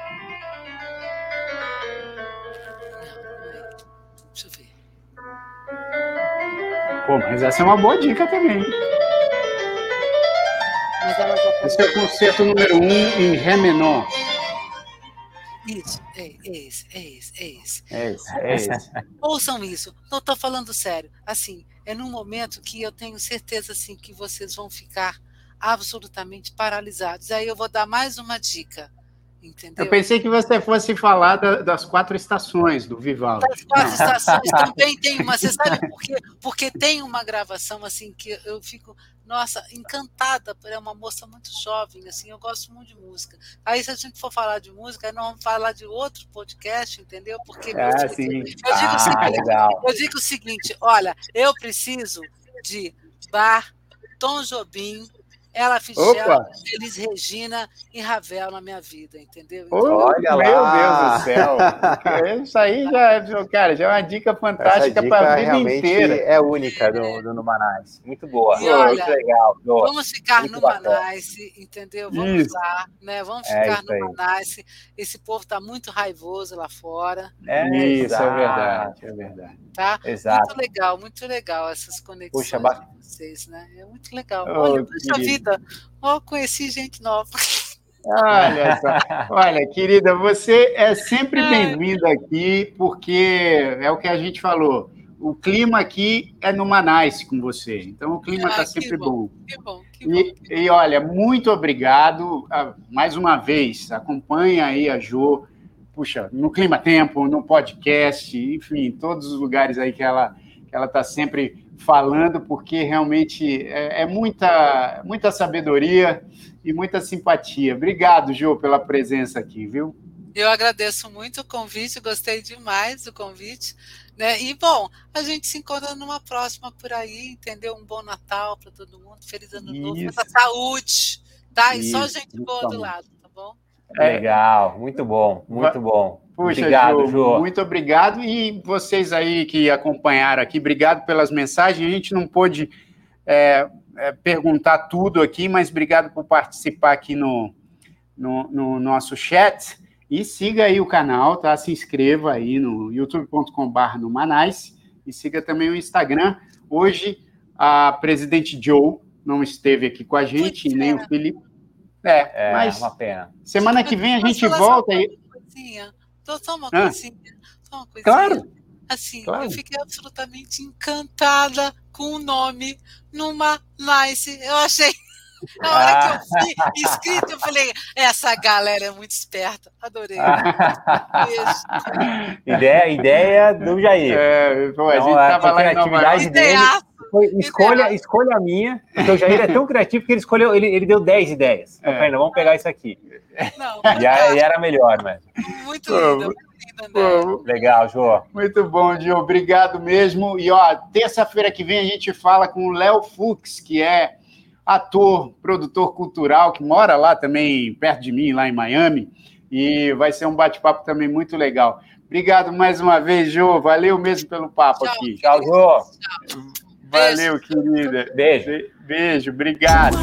Pô, mas essa é uma boa dica também. Esse é o concerto número um em Ré menor. Isso, é, é esse, é esse, é esse. É esse, é esse. Ouçam isso, não estou falando sério. Assim, é num momento que eu tenho certeza assim, que vocês vão ficar absolutamente paralisados. Aí eu vou dar mais uma dica. Entendeu? Eu pensei que você fosse falar da, das quatro estações do Vivaldi. Das quatro estações também tem uma. Você sabe por quê? Porque tem uma gravação assim que eu fico, nossa, encantada. É uma moça muito jovem, assim, eu gosto muito de música. Aí, se a gente for falar de música, nós vamos falar de outro podcast, entendeu? Porque ah, sim. eu, digo ah, o seguinte, legal. eu digo o seguinte: olha, eu preciso de Bar, Tom Jobim, ela Fitzgerald, Elis Regina e Ravel na minha vida, entendeu? Então, Olha meu lá. Deus do céu. Isso aí já é, cara, já é uma dica fantástica para a vida inteira. É única do, do Numanais. Muito boa. E olha, muito legal. Boa. Vamos ficar muito no Manais, entendeu? Vamos isso. lá, né? Vamos é ficar no Manais. Esse povo está muito raivoso lá fora. É isso, é verdade, é verdade. Tá? Exato. Muito legal, muito legal essas conexões. Puxa, vocês, né? É muito legal. Oh, Olha, puxa vida, oh, conheci gente nova. Olha só. Olha, querida, você é sempre bem-vinda aqui, porque é o que a gente falou. O clima aqui é no Manais com você, então o clima está ah, sempre bom. bom. Que bom, que bom. E, e, olha, muito obrigado. Ah, mais uma vez, acompanha aí a Jo, puxa, no Clima Tempo, no podcast, enfim, todos os lugares aí que ela que ela está sempre falando, porque realmente é, é, muita, muita sabedoria e muita simpatia. Obrigado, Ju, pela presença aqui, viu? Eu agradeço muito o convite, gostei demais do convite. Né? E, bom, a gente se encontra numa próxima por aí, entendeu? Um bom Natal para todo mundo, feliz ano Isso. novo, muita saúde, tá? E só gente boa do lado, tá bom? É. Legal, muito bom, muito bom. Puxa, obrigado, Ju, muito obrigado. E vocês aí que acompanharam aqui, obrigado pelas mensagens. A gente não pôde é, é, perguntar tudo aqui, mas obrigado por participar aqui no, no, no, nosso chat. E siga aí o canal, tá? Se inscreva aí no youtube.com.br no Manais e siga também o Instagram. Hoje a presidente Joe não esteve aqui com a gente, nem o Felipe. É, é mas uma pena. Semana que vem a gente volta aí. Só uma ah. coisinha. Só uma coisinha. Claro. Assim, claro. eu fiquei absolutamente encantada com o nome numa Nice. Eu achei. Na hora que eu vi ah. escrito, eu falei, essa galera é muito esperta. Adorei. ideia, ideia do Jair. É, pô, a então, gente estava lá em Nova York. Foi escolha, escolha minha, porque o Jair é tão criativo que ele escolheu, ele, ele deu 10 ideias. É. Falei, vamos pegar isso aqui. Não, e, aí era melhor, mas. Muito lindo, muito lindo, Legal, Jô. Muito bom, Jô. Obrigado mesmo. E ó, terça-feira que vem a gente fala com o Léo Fux, que é ator, produtor cultural, que mora lá também perto de mim, lá em Miami. E vai ser um bate-papo também muito legal. Obrigado mais uma vez, Jô. Valeu mesmo pelo papo Tchau, aqui. Tchau, Jô. Valeu, querida. Beijo. Beijo, obrigado.